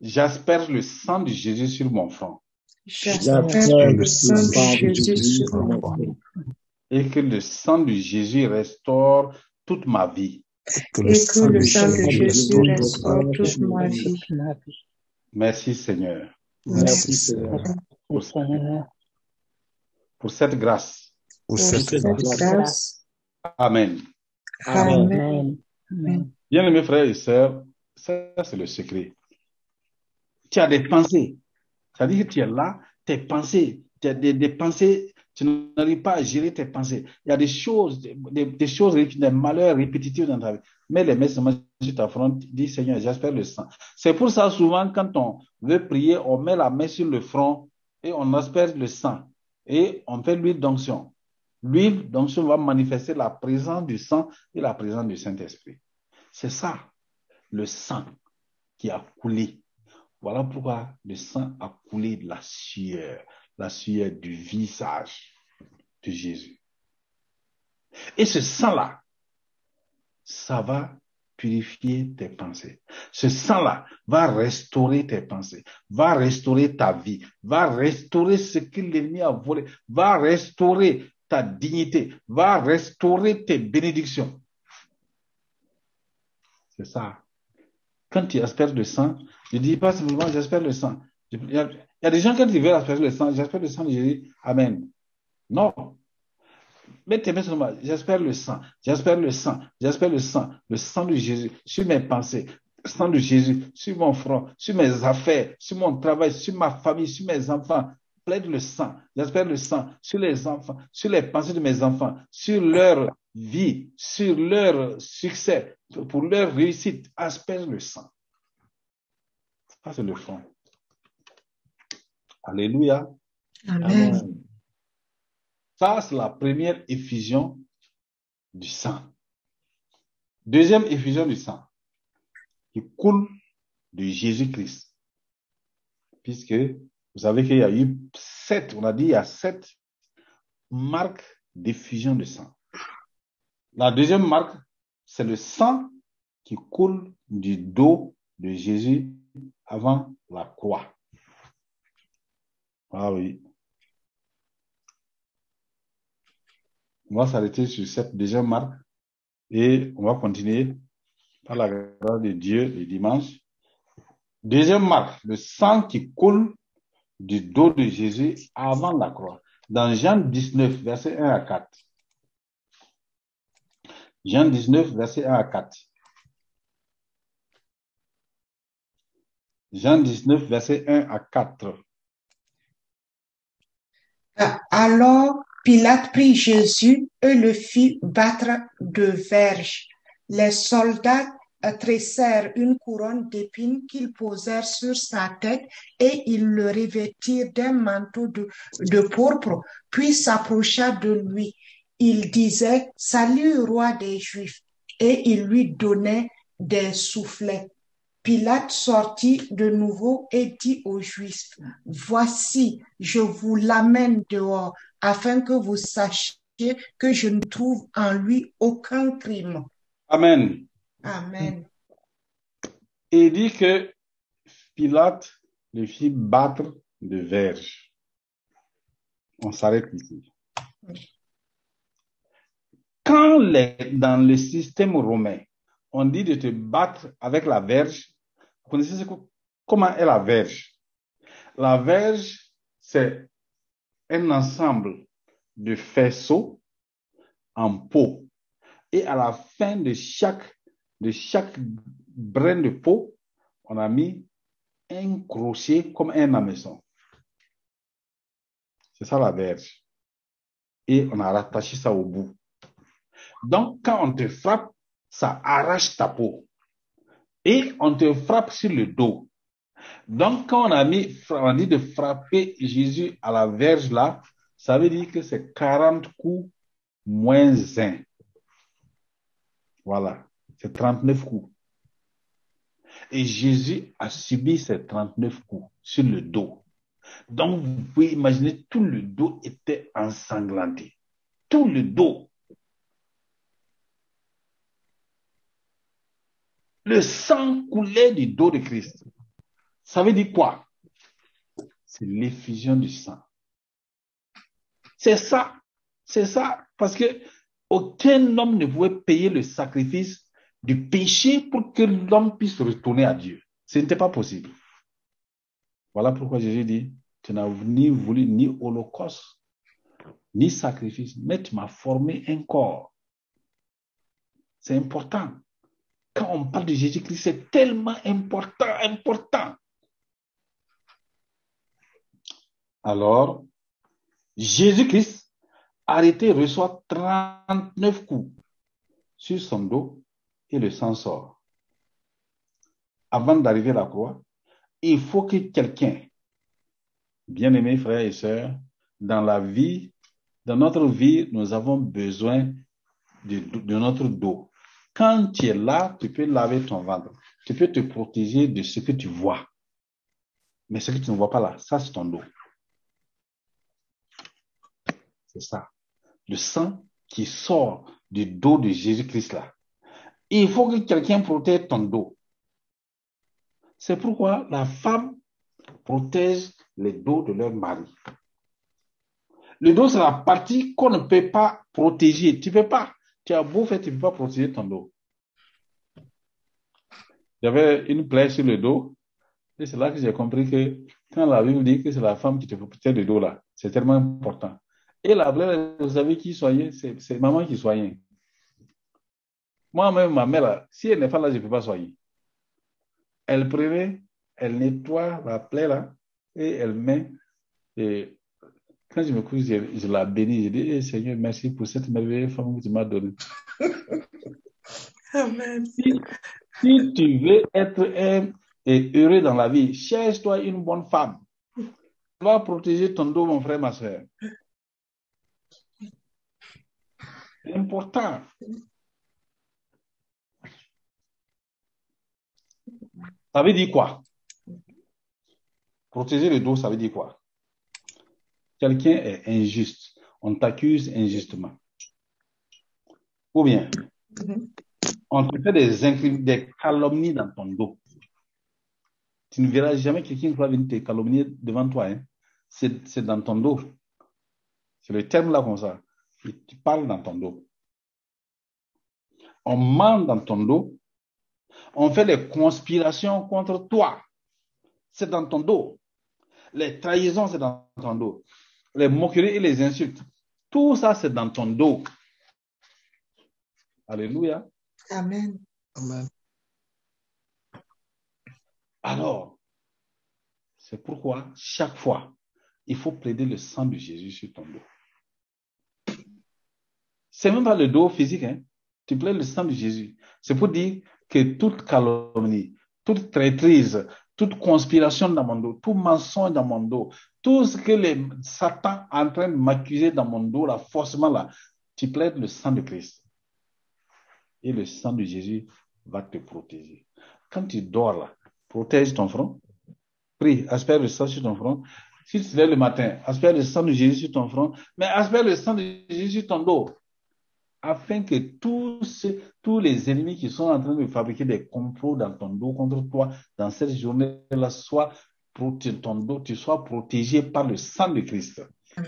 J'asperge le sang de Jésus sur mon front. J'asperge le sang de Jésus sur mon front. Et que le sang de Jésus restaure toute ma vie. Et que le sang de Jésus restaure toute ma vie. Merci Seigneur. Merci Seigneur. Pour cette grâce pour cette grâce. Amen. Amen. Bien aimés frères et sœurs, ça c'est le secret. Tu as des pensées. C'est-à-dire que tu es là, tes pensées, tu as des, pensées, tu n'arrives pas à gérer tes pensées. Il y a des choses, des, des choses, des malheurs répétitifs dans ta vie. Mais les mains sur ta front, dis Seigneur, j'espère le sang. C'est pour ça souvent quand on veut prier, on met la main sur le front et on espère le sang. Et on fait l'huile d'onction. L'huile, donc, va manifester la présence du sang et la présence du Saint-Esprit. C'est ça, le sang qui a coulé. Voilà pourquoi le sang a coulé de la sueur, la sueur du visage de Jésus. Et ce sang-là, ça va purifier tes pensées. Ce sang-là va restaurer tes pensées, va restaurer ta vie, va restaurer ce que l'ennemi a volé, va restaurer ta dignité, va restaurer tes bénédictions. C'est ça. Quand tu espères le sang, je ne dis pas simplement j'espère le sang. Il y, a, des gens quand ils veulent espérer le sang, j'espère le sang, je dis Amen. Non. Mais tes mains j'espère le sang, j'espère le sang, j'espère le sang, le sang de Jésus sur mes pensées, le sang de Jésus sur mon front, sur mes affaires, sur mon travail, sur ma famille, sur mes enfants, plaide le sang, j'espère le sang sur les enfants, sur les pensées de mes enfants, sur leur vie, sur leur succès, pour leur réussite, asperge le sang. Ça, c'est le fond. Alléluia. Amen. Ça, c'est la première effusion du sang. Deuxième effusion du sang, qui coule de Jésus-Christ. Puisque vous savez qu'il y a eu sept, on a dit il y a sept marques d'effusion de sang. La deuxième marque, c'est le sang qui coule du dos de Jésus avant la croix. Ah oui. On va s'arrêter sur cette deuxième marque et on va continuer par la grâce de Dieu le dimanche. Deuxième marque, le sang qui coule du dos de Jésus avant la croix. Dans Jean 19, verset 1 à 4. Jean 19, verset 1 à 4. Jean 19, verset 1 à 4. Alors Pilate prit Jésus et le fit battre de verges. Les soldats tressèrent une couronne d'épines qu'ils posèrent sur sa tête et ils le revêtirent d'un manteau de, de pourpre, puis s'approcha de lui. Il disait, Salut, roi des Juifs, et il lui donnait des soufflets. Pilate sortit de nouveau et dit aux Juifs, Voici, je vous l'amène dehors, afin que vous sachiez que je ne trouve en lui aucun crime. Amen. Amen. Et il dit que Pilate le fit battre de verge. On s'arrête ici. Quand dans le système romain, on dit de te battre avec la verge, vous connaissez comment est la verge? La verge, c'est un ensemble de faisceaux en peau. Et à la fin de chaque, de chaque brin de peau, on a mis un crochet comme un hameçon. C'est ça la verge. Et on a rattaché ça au bout. Donc, quand on te frappe, ça arrache ta peau. Et on te frappe sur le dos. Donc, quand on a mis, on dit de frapper Jésus à la verge là, ça veut dire que c'est 40 coups moins 1. Voilà. C'est 39 coups. Et Jésus a subi ces 39 coups sur le dos. Donc, vous pouvez imaginer, tout le dos était ensanglanté. Tout le dos. Le sang coulait du dos de Christ. Ça veut dire quoi? C'est l'effusion du sang. C'est ça. C'est ça. Parce que aucun homme ne pouvait payer le sacrifice du péché pour que l'homme puisse retourner à Dieu. Ce n'était pas possible. Voilà pourquoi Jésus dit, tu n'as ni voulu ni holocauste, ni sacrifice, mais tu m'as formé un corps. C'est important. Quand on parle de Jésus-Christ, c'est tellement important, important. Alors, Jésus-Christ, arrêté, reçoit 39 coups sur son dos et le sang sort. Avant d'arriver à la croix, il faut que quelqu'un, bien-aimés frères et sœurs, dans la vie, dans notre vie, nous avons besoin de, de, notre dos. Quand tu es là, tu peux laver ton ventre. Tu peux te protéger de ce que tu vois. Mais ce que tu ne vois pas là, ça c'est ton dos. C'est ça. Le sang qui sort du dos de Jésus-Christ là Il faut que quelqu'un protège ton dos. C'est pourquoi la femme protège les dos de leur mari. Le dos, c'est la partie qu'on ne peut pas protéger. Tu ne peux pas. Tu as beau faire, tu ne peux pas protéger ton dos. J'avais une plaie sur le dos. Et c'est là que j'ai compris que quand la Bible dit que c'est la femme qui te protège le dos là, c'est tellement important. Et la plaie, vous savez qui soignait? C'est maman qui soignait. Moi-même, ma mère, si elle n'est pas là, je ne peux pas soigner. Elle prenait, elle nettoie la plaie là, et elle met. Et quand je me couche, je, la bénis. Je dis, eh, Seigneur, merci pour cette merveilleuse femme que tu m'as donnée. Amen. Si, tu veux être et heureux dans la vie, cherche-toi une bonne femme. Va protéger ton dos, mon frère, ma soeur. C'est important. Ça veut dire quoi? Protéger le dos, ça veut dire quoi? Quelqu'un est injuste. On t'accuse injustement. Ou bien, on te fait des, des calomnies dans ton dos. Tu ne verras jamais quelqu'un qui va venir te calomnier devant toi. Hein. C'est dans ton dos. C'est le terme là comme ça. tu parles dans ton dos. On ment dans ton dos. On fait des conspirations contre toi. C'est dans ton dos. Les trahisons, c'est dans ton dos. Les moqueries et les insultes. Tout ça, c'est dans ton dos. Alléluia. Amen. Amen. Alors, c'est pourquoi chaque fois, il faut plaider le sang de Jésus sur ton dos. C'est même pas le dos physique, hein. Tu plaides le sang de Jésus. C'est pour dire que toute calomnie, toute traîtrise, toute conspiration dans mon dos, tout mensonge dans mon dos, tout ce que les Satan est en train de m'accuser dans mon dos, là, forcément là, tu plaides le sang de Christ. Et le sang de Jésus va te protéger. Quand tu dors là, protège ton front. Prie, aspire le sang sur ton front. Si tu te lèves le matin, aspire le sang de Jésus sur ton front, mais aspire le sang de Jésus sur ton dos afin que tous, tous les ennemis qui sont en train de fabriquer des complots dans ton dos contre toi, dans cette journée-là, soient ton dos, tu sois protégé par le sang de Christ. Qui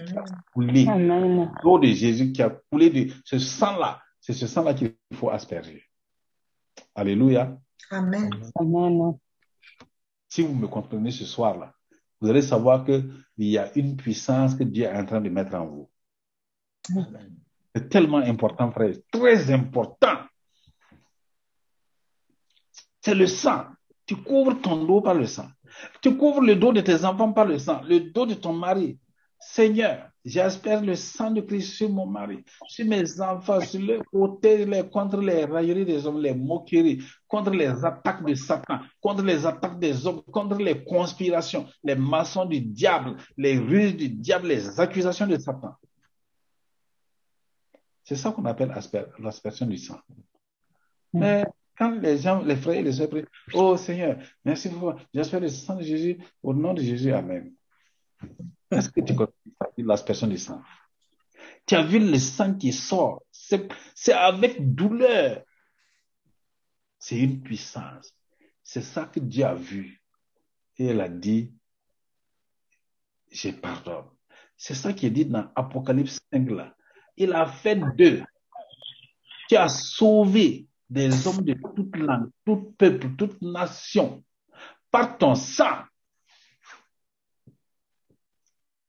le dos de Jésus qui a coulé de ce sang-là. C'est ce sang-là qu'il faut asperger. Alléluia. Amen. Amen. Si vous me comprenez ce soir-là, vous allez savoir qu'il y a une puissance que Dieu est en train de mettre en vous. Amen. C'est tellement important, frère. Très important. C'est le sang. Tu couvres ton dos par le sang. Tu couvres le dos de tes enfants par le sang, le dos de ton mari. Seigneur, j'espère le sang de Christ sur mon mari, sur mes enfants, sur le côté, contre les railleries des hommes, les moqueries, contre les attaques de Satan, contre les attaques des hommes, contre les conspirations, les maçons du diable, les ruses du diable, les accusations de Satan. C'est ça qu'on appelle l'aspersion du sang. Mm. Mais quand les gens, les frères et les sœurs prient, oh Seigneur, merci beaucoup, j'espère le sang de Jésus, au nom de Jésus, Amen. Est-ce que tu connais l'aspersion du sang? Tu as vu le sang qui sort, c'est avec douleur. C'est une puissance. C'est ça que Dieu a vu. Et elle a dit, je pardonne. C'est ça qui est dit dans Apocalypse 5 là il a fait d'eux. Tu as sauvé des hommes de toute langue, tout peuple, toute nation par ton sang.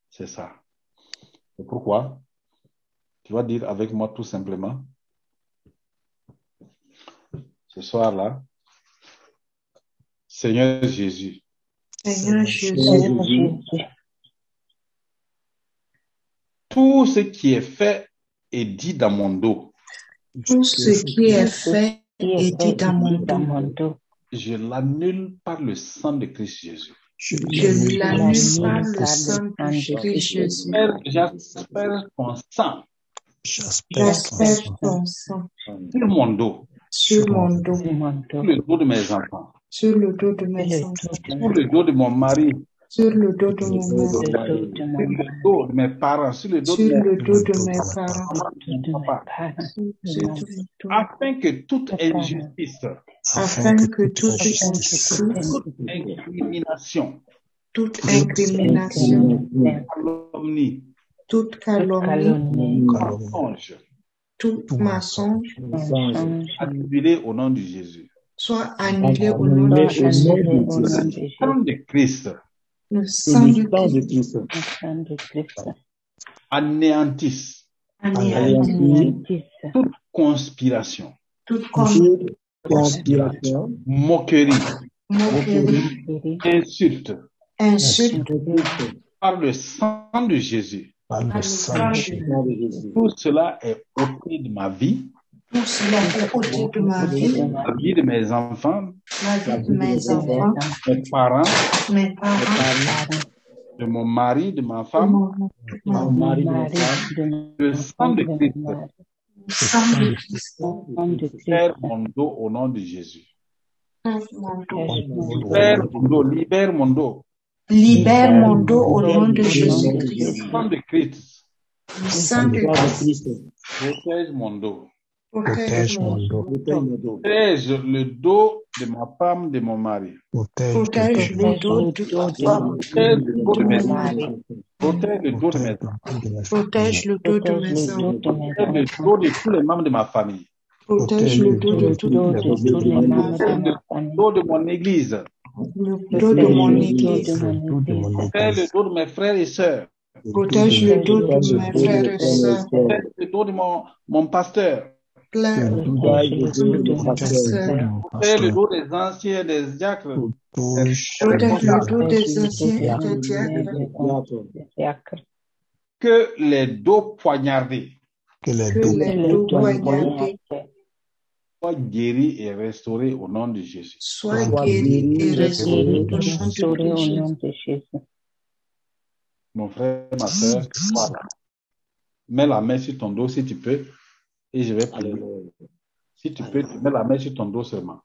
C'est ça. C'est pourquoi tu vas dire avec moi tout simplement, ce soir-là, Seigneur Jésus. Seigneur Jésus. Tout ce qui est fait est dit dans mon dos. Tout ce qui est fait est dit dans mon dos. Je l'annule par le sang de Christ Jésus. Je l'annule par le sang de Christ Jésus. J'espère ton sang. J'espère ton sang. Sur mon dos. Sur mon dos. Sur le dos de mes enfants. Sur le dos de mes enfants. Sur le dos de mon mari. Sur le dos de mon mari, sur le mari. dos de mes parents, sur le dos sur de mes parents, afin que toute injustice, afin que toute injustice, toute incrimination, toute incrimination, calomnie, toute calomnie, mensonge, tout mensonge. annulé au nom de Jésus. soit annulé au nom de Jésus. au nom de Christ Le sang de Christ. Christ. Le sang de Christ. Anéantisse. Toute conspiration, toute con- toute conspiration, moquerie, insulte. Insulte. Par le sang Jésus. par le de Jésus. Tout cela est ôté de ma vie, Tout cela est ôté de ma de vie, ma la vie de mes enfants, la vie de mes enfants, mes parents, mes parents, parents, de mon mari, de ma de femme. de mon mari, de ma Le sang de Christ. Le sang de Christ libère mon dos au nom de Jésus. Libère mon dos, libère mon dos. Libère mon dos au nom de Au nom Jésus de Le sang de Christ Le sang de Christ Christ. protège mon dos. Protège mon dos. Protège le dos de ma femme, de mon mari. Protège le dos de ma femme. Protège le dos de mes Mon enfants. mari. Protège le dos de mes Protège le dos de Protège mes le dos enfants. Protège le enfants. dos de tous les membres de ma famille. Protège le dos de tous les membres de ma famille. Le dos de mon église. le dos de mon Le dos église. de mon église. Protège le dos de mes frères et sœurs. Protège le dos de mes frères et sœurs. Protège le dos de mon, mon pasteur. Plein le dos pasteur. Protège le dos des anciens, des diacres. Le dos des anciens et des diacres. Que les dos poignardés que les dos poignardés soient guéris et restaurés au nom de Jésus. soient guéris et restaurés au nom de au Jésus. nom de Jésus. Mon frère, ma soeur, voilà. Mets la main sur ton dos si tu peux et je vais prier. Si tu peux, tu mets la main sur ton dos seulement.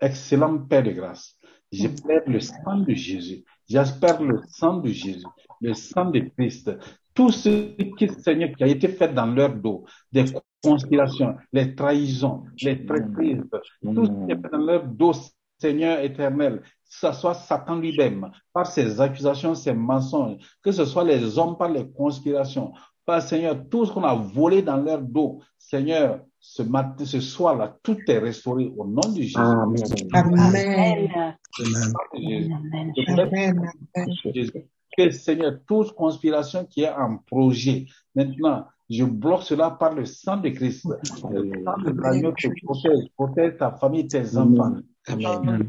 Excellent Père de grâce. J'espère le sang de Jésus. J'espère le sang de Jésus, le sang de Christ. Tout ce qui, Seigneur, qui a été fait dans leur dos, des conspirations, les trahisons, les traîtrises, tout ce qui est fait dans leur dos, Seigneur éternel, que ce soit Satan lui-même, par ses accusations, ses mensonges, que ce soit les hommes par les conspirations, Seigneur, tout ce qu'on a volé dans leur dos, Seigneur, ce matin, ce soir-là, tout est restauré au nom de Jésus. Amen. Amen. Amen. Amen. Que Seigneur, toute conspiration qui est en projet, maintenant, je bloque cela par le sang de Christ. Le sang de l'agneau te protège, protège ta famille, tes enfants. Amen.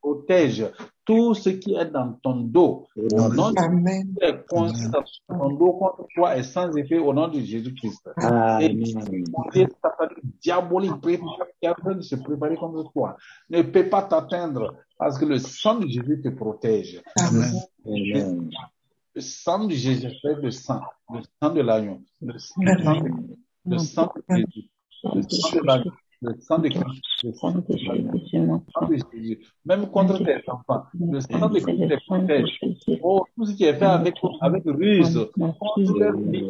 Protège tout ce qui est dans ton dos. Au nom de Amen. conspirations, ton dos contre toi est sans effet au nom de Jésus-Christ. Amen. Diabolique, qui est en train de se préparer contre toi, ne peut pas t'atteindre parce que le sang de Jésus te protège. Amen. Amen. Le sang de Jésus, c'est le sang, le sang de l'agneau, le sang de, le sang de Jésus, le sang de l'agneau, le sang de Christ, le sang de Jésus, même contre tes enfants, le sang de Christ le te sang de protège. Oh, tout ce qui est fait avec, avec ruse, contre leur le vie,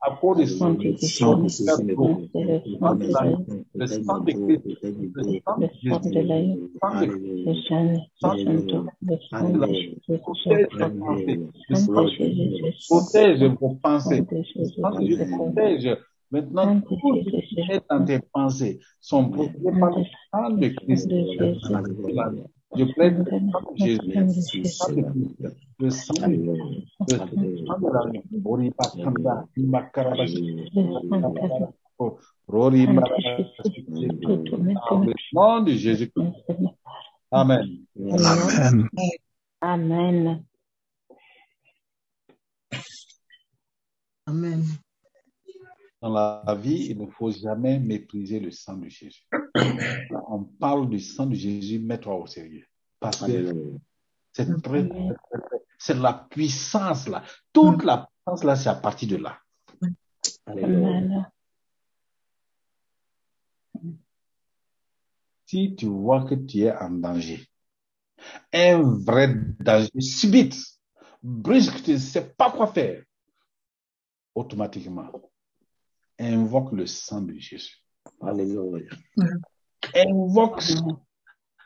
à cause de Sang de le sang Christ, le sang de Jésus, le sang Christ. Le sang de le sang de. Le Protège vos pensées, protège vos pensées, protège. Maintenant, tout ce qui est dans tes pensées sont protégés par le sang de Christ. Je plaide le sang de Jésus, le sang de Christ, le sang de Jésus, le bakanda, Rori nom de Jésus-Christ. Amen. Amen. Amen. Amen. Dans la vie, il ne faut jamais mépriser le sang de Jésus. On parle du sang de Jésus, mets-toi au sérieux. Parce que c'est très, c'est la puissance là. Toute la puissance là, c'est à partir de là. Si tu vois que tu es en danger, un vrai danger subite, brusque, tu ne sais pas quoi faire, automatiquement, invoque le sang de Jésus. Alléluia. Invoque,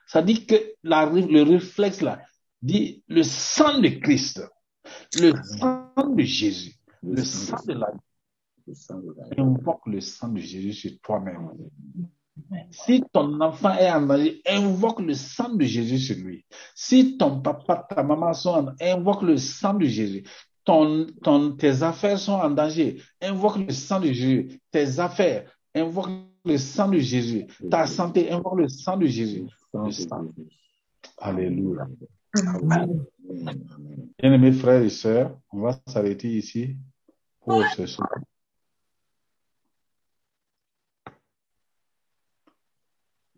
ça dit que la, le réflexe là, dit le sang de Christ, le sang de Jésus, le sang de la Le sang de la- invoque le sang de Jésus sur toi-même. Si ton enfant est en danger, invoque le sang de Jésus sur lui. Si ton papa, ta maman sont en invoque le sang de Jésus. Ton, ton, tes affaires sont en danger, invoque le sang de Jésus. Tes affaires, invoque le sang de Jésus. Ta santé, invoque le sang de Jésus. Le sang. Alléluia. Bien-aimés frères et sœurs, on va s'arrêter ici pour ce soir.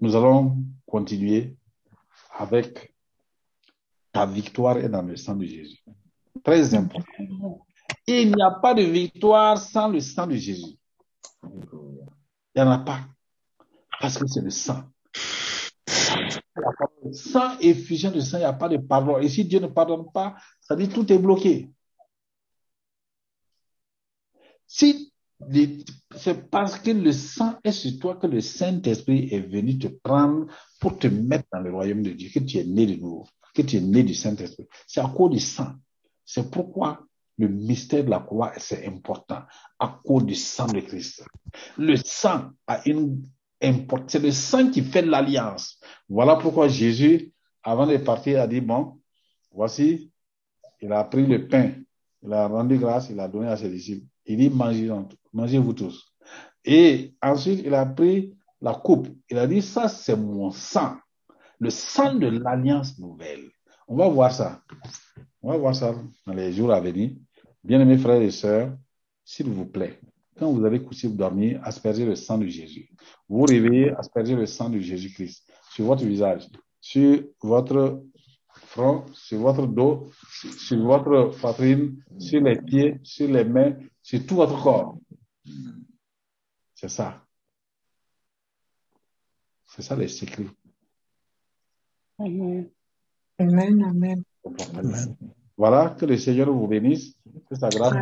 Nous allons continuer avec ta victoire est dans le sang de Jésus. Très important. Il n'y a pas de victoire sans le sang de Jésus. Il n'y en a pas. Parce que c'est le sang. Sans effusion de sang, il n'y a pas de pardon. Et si Dieu ne pardonne pas, ça dit tout est bloqué. Si c'est parce que le sang est sur toi que le Saint-Esprit est venu te prendre pour te mettre dans le royaume de Dieu, que tu es né de nouveau, que tu es né du Saint-Esprit. C'est à cause du sang. C'est pourquoi le mystère de la croix, c'est important, à cause du sang de Christ. Le sang a une importance. C'est le sang qui fait l'alliance. Voilà pourquoi Jésus, avant de partir, a dit, bon, voici, il a pris le pain, il a rendu grâce, il a donné à ses disciples. Il dit, mangez, mangez-vous tous. Et ensuite, il a pris la coupe. Il a dit, ça, c'est mon sang. Le sang de l'alliance nouvelle. On va voir ça. On va voir ça dans les jours à venir. Bien-aimés frères et sœurs, s'il vous plaît, quand vous allez coucher vous dormir, aspergez le sang de Jésus. Vous vous réveillez, aspergez le sang de Jésus-Christ sur votre visage, sur votre front, sur votre dos, sur- sur votre poitrine, sur les pieds, sur les mains, sur tout votre corps. C'est ça. C'est ça les secrets. Amen. Amen, amen. Voilà, que le Seigneur vous bénisse, que sa grâce.